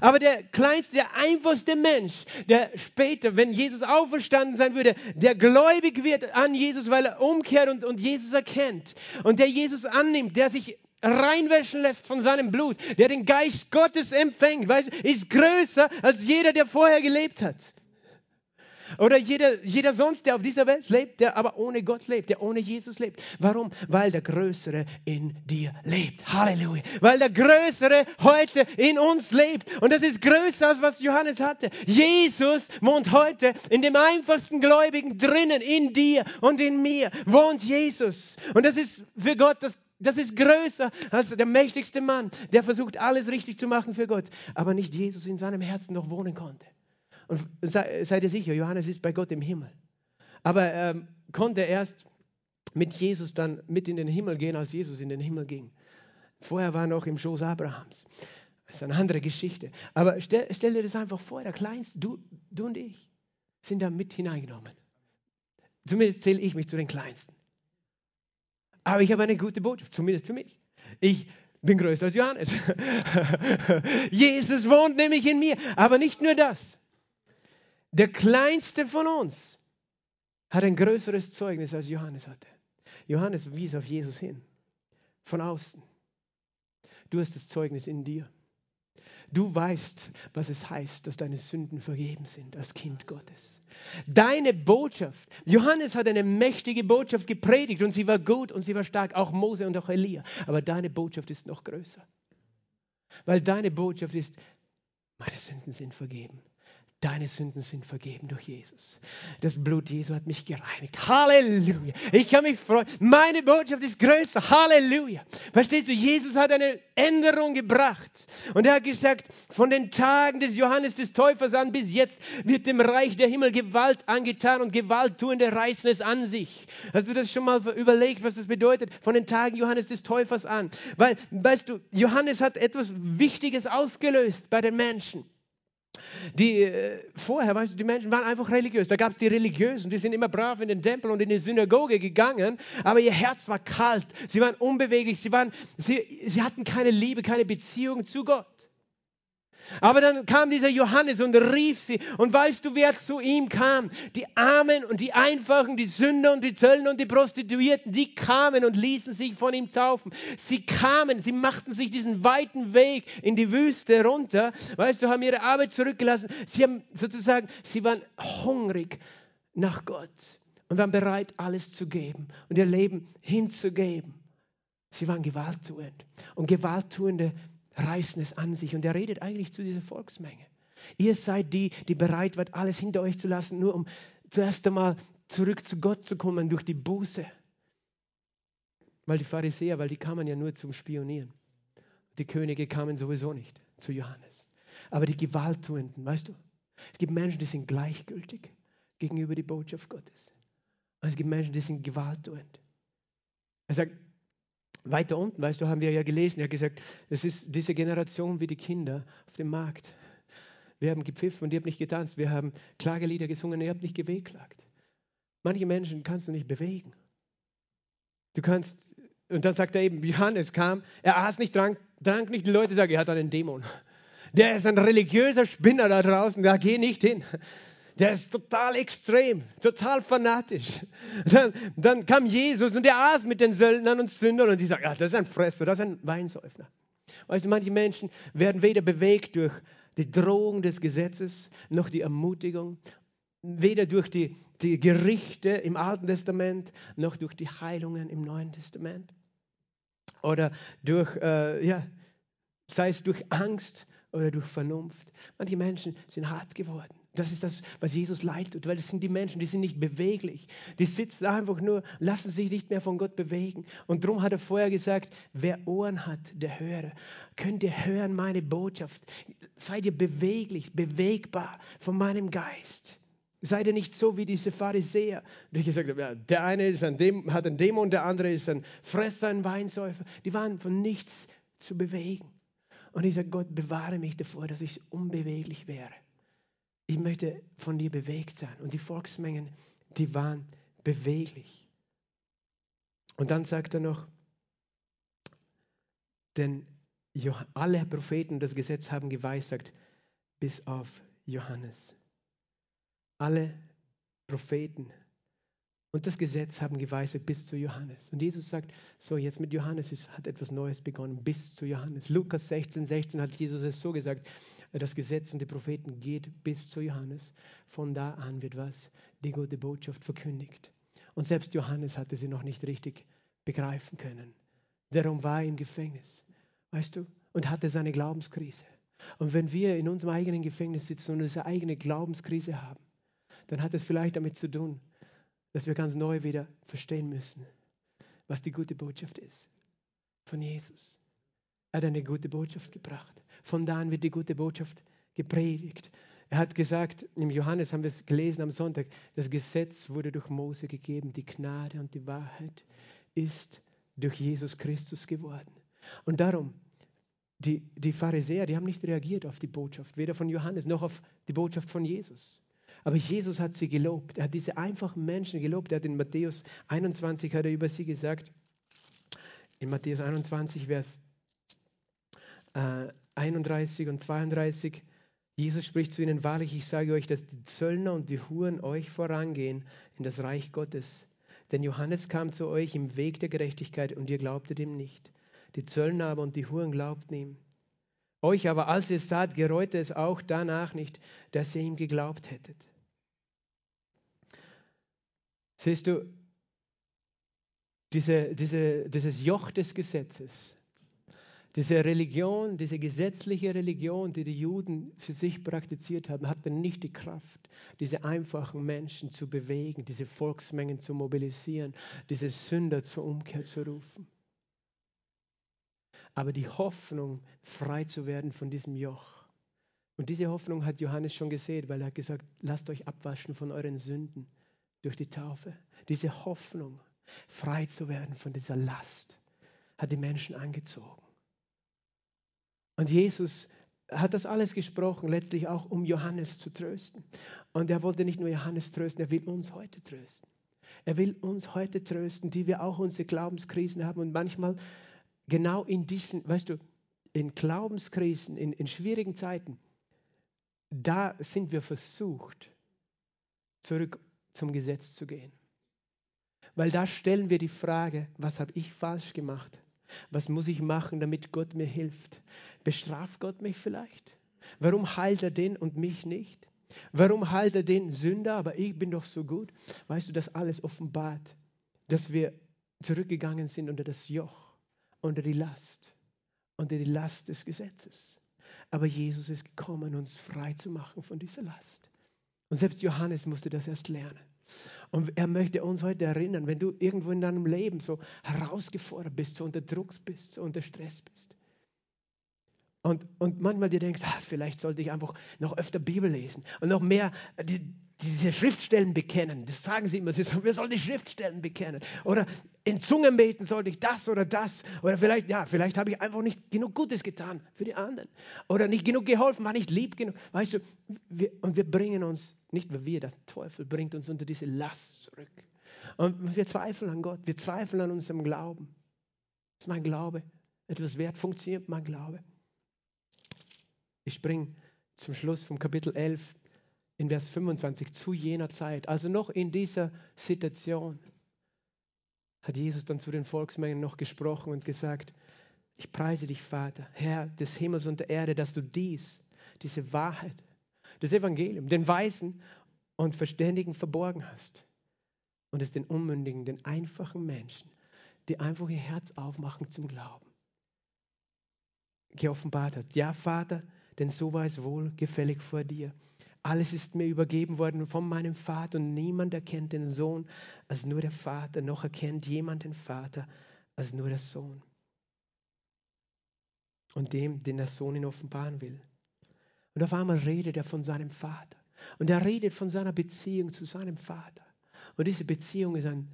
Aber der kleinste, der einfachste Mensch, der später, wenn Jesus auferstanden sein würde, der gläubig wird an Jesus, weil er umkehrt und, und Jesus erkennt und der Jesus annimmt, der sich reinwäschen lässt von seinem Blut, der den Geist Gottes empfängt, weißt, ist größer als jeder, der vorher gelebt hat. Oder jeder, jeder sonst, der auf dieser Welt lebt, der aber ohne Gott lebt, der ohne Jesus lebt. Warum? Weil der Größere in dir lebt. Halleluja. Weil der Größere heute in uns lebt. Und das ist größer als was Johannes hatte. Jesus wohnt heute in dem einfachsten Gläubigen drinnen, in dir und in mir wohnt Jesus. Und das ist für Gott das das ist größer als der mächtigste Mann, der versucht, alles richtig zu machen für Gott, aber nicht Jesus in seinem Herzen noch wohnen konnte. Und sei, seid ihr sicher, Johannes ist bei Gott im Himmel. Aber ähm, konnte erst mit Jesus dann mit in den Himmel gehen, als Jesus in den Himmel ging. Vorher war er noch im Schoß Abrahams. Das ist eine andere Geschichte. Aber stell, stell dir das einfach vor, der Kleinste, du, du und ich, sind da mit hineingenommen. Zumindest zähle ich mich zu den Kleinsten. Aber ich habe eine gute Botschaft, zumindest für mich. Ich bin größer als Johannes. Jesus wohnt nämlich in mir. Aber nicht nur das. Der Kleinste von uns hat ein größeres Zeugnis als Johannes hatte. Johannes wies auf Jesus hin, von außen. Du hast das Zeugnis in dir. Du weißt, was es heißt, dass deine Sünden vergeben sind als Kind Gottes. Deine Botschaft, Johannes hat eine mächtige Botschaft gepredigt und sie war gut und sie war stark, auch Mose und auch Elia. Aber deine Botschaft ist noch größer. Weil deine Botschaft ist, meine Sünden sind vergeben. Deine Sünden sind vergeben durch Jesus. Das Blut Jesu hat mich gereinigt. Halleluja. Ich kann mich freuen. Meine Botschaft ist größer. Halleluja. Verstehst du, Jesus hat eine Änderung gebracht. Und er hat gesagt, von den Tagen des Johannes des Täufers an bis jetzt wird dem Reich der Himmel Gewalt angetan und Gewalttuende reißen es an sich. Hast du das schon mal überlegt, was das bedeutet? Von den Tagen Johannes des Täufers an. Weil, weißt du, Johannes hat etwas Wichtiges ausgelöst bei den Menschen. Die äh, vorher, weißt du, die Menschen waren einfach religiös. Da gab es die Religiösen, die sind immer brav in den Tempel und in die Synagoge gegangen, aber ihr Herz war kalt. Sie waren unbeweglich, sie, waren, sie, sie hatten keine Liebe, keine Beziehung zu Gott. Aber dann kam dieser Johannes und rief sie. Und weißt du, wer zu ihm kam? Die Armen und die Einfachen, die Sünder und die Zöllner und die Prostituierten, die kamen und ließen sich von ihm taufen. Sie kamen, sie machten sich diesen weiten Weg in die Wüste runter. Weißt du, haben ihre Arbeit zurückgelassen. Sie haben sozusagen, sie waren hungrig nach Gott und waren bereit, alles zu geben und ihr Leben hinzugeben. Sie waren gewalttuend. Und gewalttuende reißen es an sich. Und er redet eigentlich zu dieser Volksmenge. Ihr seid die, die bereit wart, alles hinter euch zu lassen, nur um zuerst einmal zurück zu Gott zu kommen durch die Buße. Weil die Pharisäer, weil die kamen ja nur zum Spionieren. Die Könige kamen sowieso nicht zu Johannes. Aber die Gewalttuenden, weißt du, es gibt Menschen, die sind gleichgültig gegenüber der Botschaft Gottes. Es gibt Menschen, die sind gewalttuend. Er sagt, weiter unten, weißt du, haben wir ja gelesen, er hat gesagt, es ist diese Generation wie die Kinder auf dem Markt. Wir haben gepfiffen und ihr habt nicht getanzt. Wir haben Klagelieder gesungen und ihr habt nicht gewehklagt. Manche Menschen kannst du nicht bewegen. Du kannst, und dann sagt er eben, Johannes kam, er aß nicht, trank, trank nicht, die Leute sagen, er hat einen Dämon. Der ist ein religiöser Spinner da draußen, da geh nicht hin. Der ist total extrem, total fanatisch. Dann, dann kam Jesus und er aß mit den Söldnern und Sündern und die sagen, ja, das ist ein Fresser, das ist ein Weinsäufer. Weißt du, manche Menschen werden weder bewegt durch die Drohung des Gesetzes noch die Ermutigung, weder durch die, die Gerichte im Alten Testament noch durch die Heilungen im Neuen Testament. Oder durch, äh, ja, sei es durch Angst oder durch Vernunft. Manche Menschen sind hart geworden. Das ist das, was Jesus leid tut, weil das sind die Menschen, die sind nicht beweglich. Die sitzen einfach nur, lassen sich nicht mehr von Gott bewegen. Und darum hat er vorher gesagt, wer Ohren hat, der höre. Könnt ihr hören meine Botschaft? Seid ihr beweglich, bewegbar von meinem Geist? Seid ihr nicht so wie diese Pharisäer, die gesagt haben, ja, der eine ist ein Dämon, hat einen Dämon, der andere ist ein Fresser, ein Weinsäufer. Die waren von nichts zu bewegen. Und ich sage, Gott, bewahre mich davor, dass ich unbeweglich wäre ich möchte von dir bewegt sein. Und die Volksmengen, die waren beweglich. Und dann sagt er noch, denn alle Propheten das Gesetz haben geweissagt, bis auf Johannes. Alle Propheten und das Gesetz haben geweissagt bis zu Johannes. Und Jesus sagt, so jetzt mit Johannes ist, hat etwas Neues begonnen, bis zu Johannes. Lukas 16, 16 hat Jesus es so gesagt, das Gesetz und die Propheten geht bis zu Johannes. Von da an wird was? Die gute Botschaft verkündigt. Und selbst Johannes hatte sie noch nicht richtig begreifen können. Darum war er im Gefängnis, weißt du, und hatte seine Glaubenskrise. Und wenn wir in unserem eigenen Gefängnis sitzen und eine eigene Glaubenskrise haben, dann hat es vielleicht damit zu tun, dass wir ganz neu wieder verstehen müssen, was die gute Botschaft ist von Jesus. Er hat eine gute Botschaft gebracht. Von da an wird die gute Botschaft gepredigt. Er hat gesagt, im Johannes haben wir es gelesen am Sonntag, das Gesetz wurde durch Mose gegeben, die Gnade und die Wahrheit ist durch Jesus Christus geworden. Und darum, die, die Pharisäer, die haben nicht reagiert auf die Botschaft, weder von Johannes noch auf die Botschaft von Jesus. Aber Jesus hat sie gelobt. Er hat diese einfachen Menschen gelobt. Er hat in Matthäus 21 hat er über sie gesagt, in Matthäus 21, Vers äh, 31 und 32, Jesus spricht zu ihnen, wahrlich, ich sage euch, dass die Zöllner und die Huren euch vorangehen in das Reich Gottes. Denn Johannes kam zu euch im Weg der Gerechtigkeit und ihr glaubtet ihm nicht. Die Zöllner aber und die Huren glaubten ihm. Euch aber, als ihr saht, gereute es auch danach nicht, dass ihr ihm geglaubt hättet. Siehst du, diese, diese, dieses Joch des Gesetzes, diese Religion, diese gesetzliche Religion, die die Juden für sich praktiziert haben, hatte nicht die Kraft, diese einfachen Menschen zu bewegen, diese Volksmengen zu mobilisieren, diese Sünder zur Umkehr zu rufen. Aber die Hoffnung, frei zu werden von diesem Joch. Und diese Hoffnung hat Johannes schon gesehen, weil er hat gesagt, lasst euch abwaschen von euren Sünden durch die Taufe. Diese Hoffnung, frei zu werden von dieser Last, hat die Menschen angezogen. Und Jesus hat das alles gesprochen, letztlich auch um Johannes zu trösten. Und er wollte nicht nur Johannes trösten, er will uns heute trösten. Er will uns heute trösten, die wir auch unsere Glaubenskrisen haben. Und manchmal genau in diesen, weißt du, in Glaubenskrisen, in, in schwierigen Zeiten, da sind wir versucht, zurück zum Gesetz zu gehen. Weil da stellen wir die Frage, was habe ich falsch gemacht? Was muss ich machen, damit Gott mir hilft? Bestraft Gott mich vielleicht? Warum heilt er den und mich nicht? Warum heilt er den Sünder, aber ich bin doch so gut? Weißt du, das alles offenbart, dass wir zurückgegangen sind unter das Joch, unter die Last, unter die Last des Gesetzes. Aber Jesus ist gekommen, uns frei zu machen von dieser Last. Und selbst Johannes musste das erst lernen. Und er möchte uns heute erinnern, wenn du irgendwo in deinem Leben so herausgefordert bist, so unter Druck bist, so unter Stress bist. Und, und manchmal dir denkst, ah, vielleicht sollte ich einfach noch öfter Bibel lesen und noch mehr die, diese Schriftstellen bekennen. Das sagen sie immer, sie so, wir sollen die Schriftstellen bekennen. Oder in Zungen beten sollte ich das oder das. Oder vielleicht, ja, vielleicht habe ich einfach nicht genug Gutes getan für die anderen. Oder nicht genug geholfen, war nicht lieb genug. Weißt du, wir, und wir bringen uns nicht weil wir, der Teufel bringt uns unter diese Last zurück. Und wir zweifeln an Gott, wir zweifeln an unserem Glauben. Ist mein Glaube etwas wert? Funktioniert mein Glaube? Ich springe zum Schluss vom Kapitel 11 in Vers 25 zu jener Zeit, also noch in dieser Situation, hat Jesus dann zu den Volksmengen noch gesprochen und gesagt, ich preise dich, Vater, Herr des Himmels und der Erde, dass du dies, diese Wahrheit das Evangelium, den Weisen und Verständigen verborgen hast und es den Unmündigen, den einfachen Menschen, die einfach ihr Herz aufmachen zum Glauben, geoffenbart hast. Ja, Vater, denn so war es wohl gefällig vor dir. Alles ist mir übergeben worden von meinem Vater und niemand erkennt den Sohn als nur der Vater, noch erkennt jemand den Vater als nur der Sohn. Und dem, den der Sohn ihn offenbaren will. Und auf einmal redet er von seinem Vater. Und er redet von seiner Beziehung zu seinem Vater. Und diese Beziehung ist ein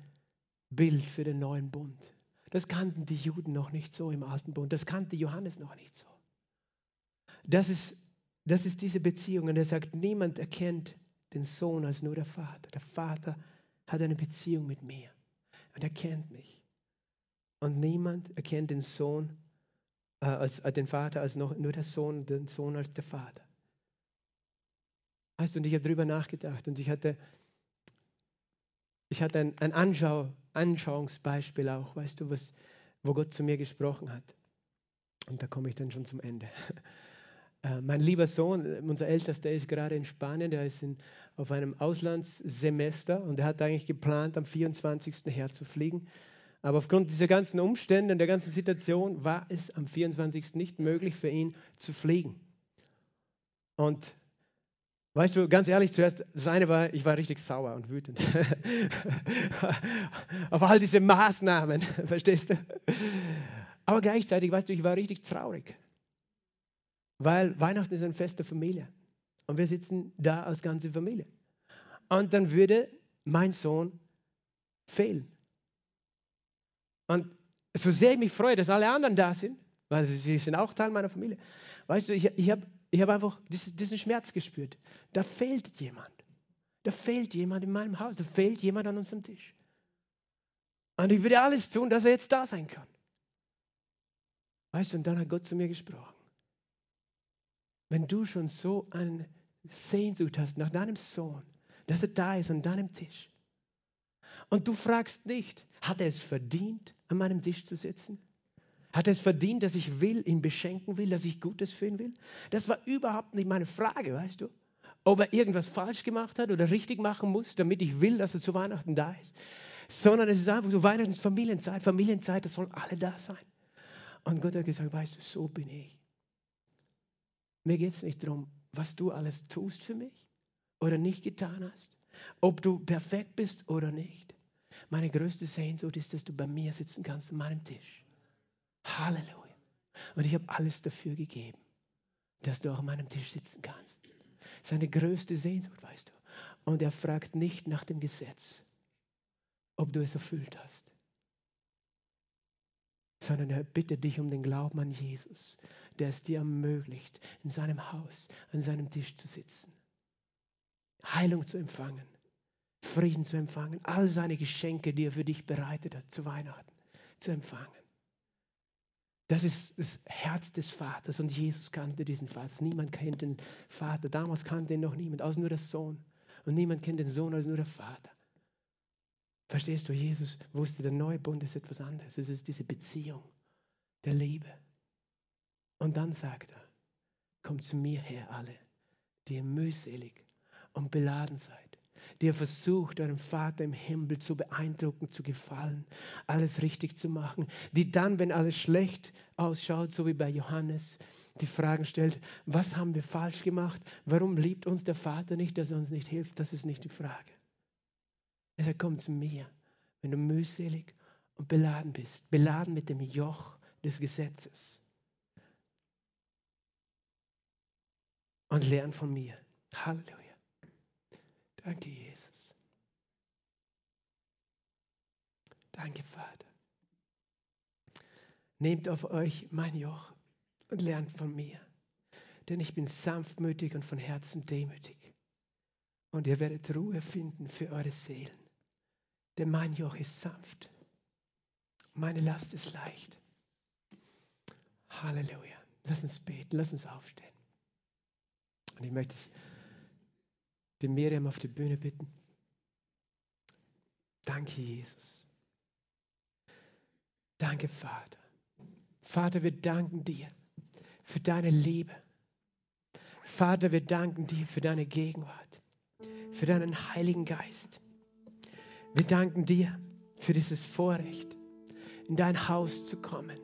Bild für den neuen Bund. Das kannten die Juden noch nicht so im alten Bund. Das kannte Johannes noch nicht so. Das ist, das ist diese Beziehung. Und er sagt, niemand erkennt den Sohn als nur der Vater. Der Vater hat eine Beziehung mit mir. Und er kennt mich. Und niemand erkennt den Sohn äh, als äh, den Vater als noch, nur der Sohn, den Sohn als der Vater. Weißt du, und ich habe darüber nachgedacht und ich hatte, ich hatte ein, ein Anschau, Anschauungsbeispiel auch, weißt du, was, wo Gott zu mir gesprochen hat. Und da komme ich dann schon zum Ende. Äh, mein lieber Sohn, unser Ältester, ist gerade in Spanien, der ist in, auf einem Auslandssemester und er hat eigentlich geplant, am 24. herzufliegen. Aber aufgrund dieser ganzen Umstände und der ganzen Situation war es am 24. nicht möglich für ihn zu fliegen. Und Weißt du, ganz ehrlich, zuerst, das eine war, ich war richtig sauer und wütend. Auf all diese Maßnahmen, verstehst du? Aber gleichzeitig, weißt du, ich war richtig traurig. Weil Weihnachten ist ein Fest der Familie. und wir sitzen da als ganze Familie. Und dann würde mein Sohn fehlen. Und so sehr ich mich freue, dass alle anderen da sind, weil sie sind auch Teil meiner Familie. Weißt du, ich, ich habe ich hab einfach diesen Schmerz gespürt. Da fehlt jemand. Da fehlt jemand in meinem Haus. Da fehlt jemand an unserem Tisch. Und ich würde alles tun, dass er jetzt da sein kann. Weißt du, und dann hat Gott zu mir gesprochen. Wenn du schon so eine Sehnsucht hast nach deinem Sohn, dass er da ist an deinem Tisch, und du fragst nicht, hat er es verdient, an meinem Tisch zu sitzen? Hat er es verdient, dass ich will, ihn beschenken will, dass ich Gutes für ihn will? Das war überhaupt nicht meine Frage, weißt du? Ob er irgendwas falsch gemacht hat oder richtig machen muss, damit ich will, dass er zu Weihnachten da ist. Sondern es ist einfach so Weihnachten ist Familienzeit, Familienzeit, das sollen alle da sein. Und Gott hat gesagt, weißt du, so bin ich. Mir geht es nicht darum, was du alles tust für mich oder nicht getan hast, ob du perfekt bist oder nicht. Meine größte Sehnsucht ist, dass du bei mir sitzen kannst an meinem Tisch. Halleluja. Und ich habe alles dafür gegeben, dass du auch an meinem Tisch sitzen kannst. Seine größte Sehnsucht, weißt du. Und er fragt nicht nach dem Gesetz, ob du es erfüllt hast, sondern er bittet dich um den Glauben an Jesus, der es dir ermöglicht, in seinem Haus, an seinem Tisch zu sitzen, Heilung zu empfangen, Frieden zu empfangen, all seine Geschenke, die er für dich bereitet hat zu Weihnachten, zu empfangen. Das ist das Herz des Vaters und Jesus kannte diesen Vater. Niemand kennt den Vater. Damals kannte ihn noch niemand, außer nur der Sohn. Und niemand kennt den Sohn als nur der Vater. Verstehst du, Jesus wusste, der neue Bund ist etwas anderes. Es ist diese Beziehung der Liebe. Und dann sagt er, kommt zu mir her alle, die ihr mühselig und beladen seid, die ihr versucht, euren Vater im Himmel zu beeindrucken, zu gefallen, alles richtig zu machen, die dann, wenn alles schlecht ausschaut, so wie bei Johannes, die Fragen stellt, was haben wir falsch gemacht? Warum liebt uns der Vater nicht, dass er uns nicht hilft? Das ist nicht die Frage. Er sagt, komm zu mir, wenn du mühselig und beladen bist, beladen mit dem Joch des Gesetzes. Und lern von mir. Halleluja. Danke, Jesus. Danke, Vater. Nehmt auf euch mein Joch und lernt von mir, denn ich bin sanftmütig und von Herzen demütig. Und ihr werdet Ruhe finden für eure Seelen denn mein Joch ist sanft, meine Last ist leicht. Halleluja. Lass uns beten, lass uns aufstehen. Und ich möchte die Miriam auf die Bühne bitten. Danke, Jesus. Danke, Vater. Vater, wir danken dir für deine Liebe. Vater, wir danken dir für deine Gegenwart, für deinen Heiligen Geist. Wir danken dir für dieses Vorrecht, in dein Haus zu kommen,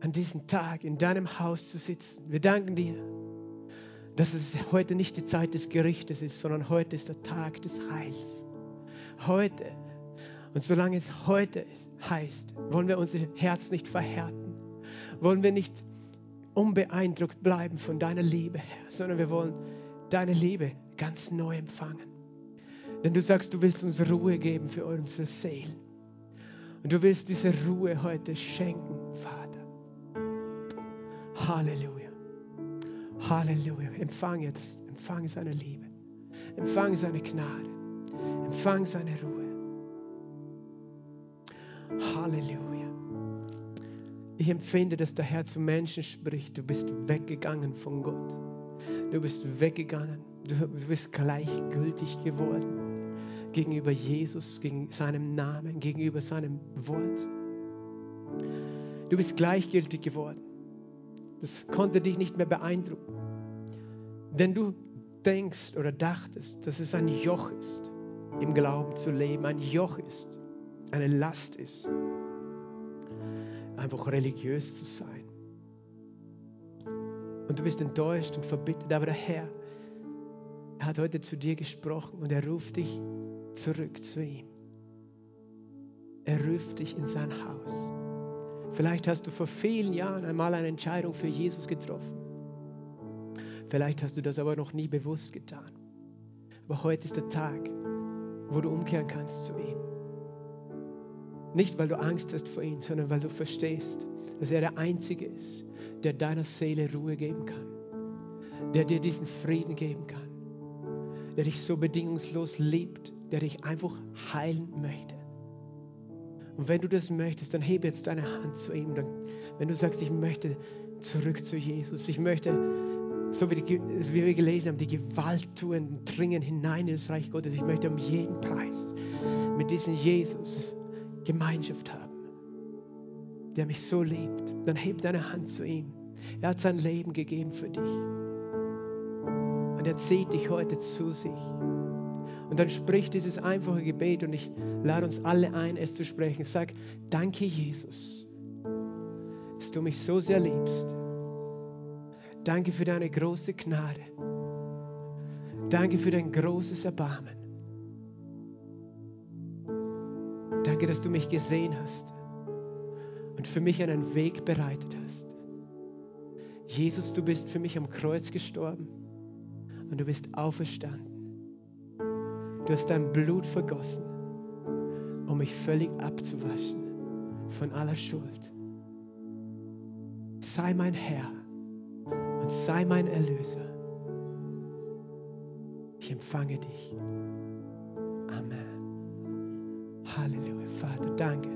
an diesem Tag in deinem Haus zu sitzen. Wir danken dir, dass es heute nicht die Zeit des Gerichtes ist, sondern heute ist der Tag des Heils. Heute. Und solange es heute ist, heißt, wollen wir unser Herz nicht verhärten, wollen wir nicht unbeeindruckt bleiben von deiner Liebe, Herr, sondern wir wollen deine Liebe ganz neu empfangen. Denn du sagst, du willst uns Ruhe geben für unsere Seelen. Und du willst diese Ruhe heute schenken, Vater. Halleluja. Halleluja. Empfang jetzt, empfang seine Liebe. Empfang seine Gnade. Empfang seine Ruhe. Halleluja. Ich empfinde, dass der Herr zu Menschen spricht. Du bist weggegangen von Gott. Du bist weggegangen. Du bist gleichgültig geworden gegenüber Jesus, gegen seinem Namen, gegenüber seinem Wort. Du bist gleichgültig geworden. Das konnte dich nicht mehr beeindrucken. Denn du denkst oder dachtest, dass es ein Joch ist, im Glauben zu leben, ein Joch ist, eine Last ist, einfach religiös zu sein. Und du bist enttäuscht und verbittert, aber der Herr, er hat heute zu dir gesprochen und er ruft dich zurück zu ihm. Er ruft dich in sein Haus. Vielleicht hast du vor vielen Jahren einmal eine Entscheidung für Jesus getroffen. Vielleicht hast du das aber noch nie bewusst getan. Aber heute ist der Tag, wo du umkehren kannst zu ihm. Nicht, weil du Angst hast vor ihm, sondern weil du verstehst, dass er der Einzige ist, der deiner Seele Ruhe geben kann, der dir diesen Frieden geben kann, der dich so bedingungslos liebt, der dich einfach heilen möchte. Und wenn du das möchtest, dann hebe jetzt deine Hand zu ihm. Dann, wenn du sagst, ich möchte zurück zu Jesus, ich möchte, so wie, die, wie wir gelesen haben, die Gewalt tun, dringen hinein ins Reich Gottes. Ich möchte um jeden Preis mit diesem Jesus Gemeinschaft haben, der mich so liebt. Dann heb deine Hand zu ihm. Er hat sein Leben gegeben für dich. Und er zieht dich heute zu sich. Und dann sprich dieses einfache Gebet und ich lade uns alle ein, es zu sprechen. Sag, danke Jesus, dass du mich so sehr liebst. Danke für deine große Gnade. Danke für dein großes Erbarmen. Danke, dass du mich gesehen hast und für mich einen Weg bereitet hast. Jesus, du bist für mich am Kreuz gestorben und du bist auferstanden. Du hast dein Blut vergossen, um mich völlig abzuwaschen von aller Schuld. Sei mein Herr und sei mein Erlöser. Ich empfange dich. Amen. Halleluja, Vater, danke.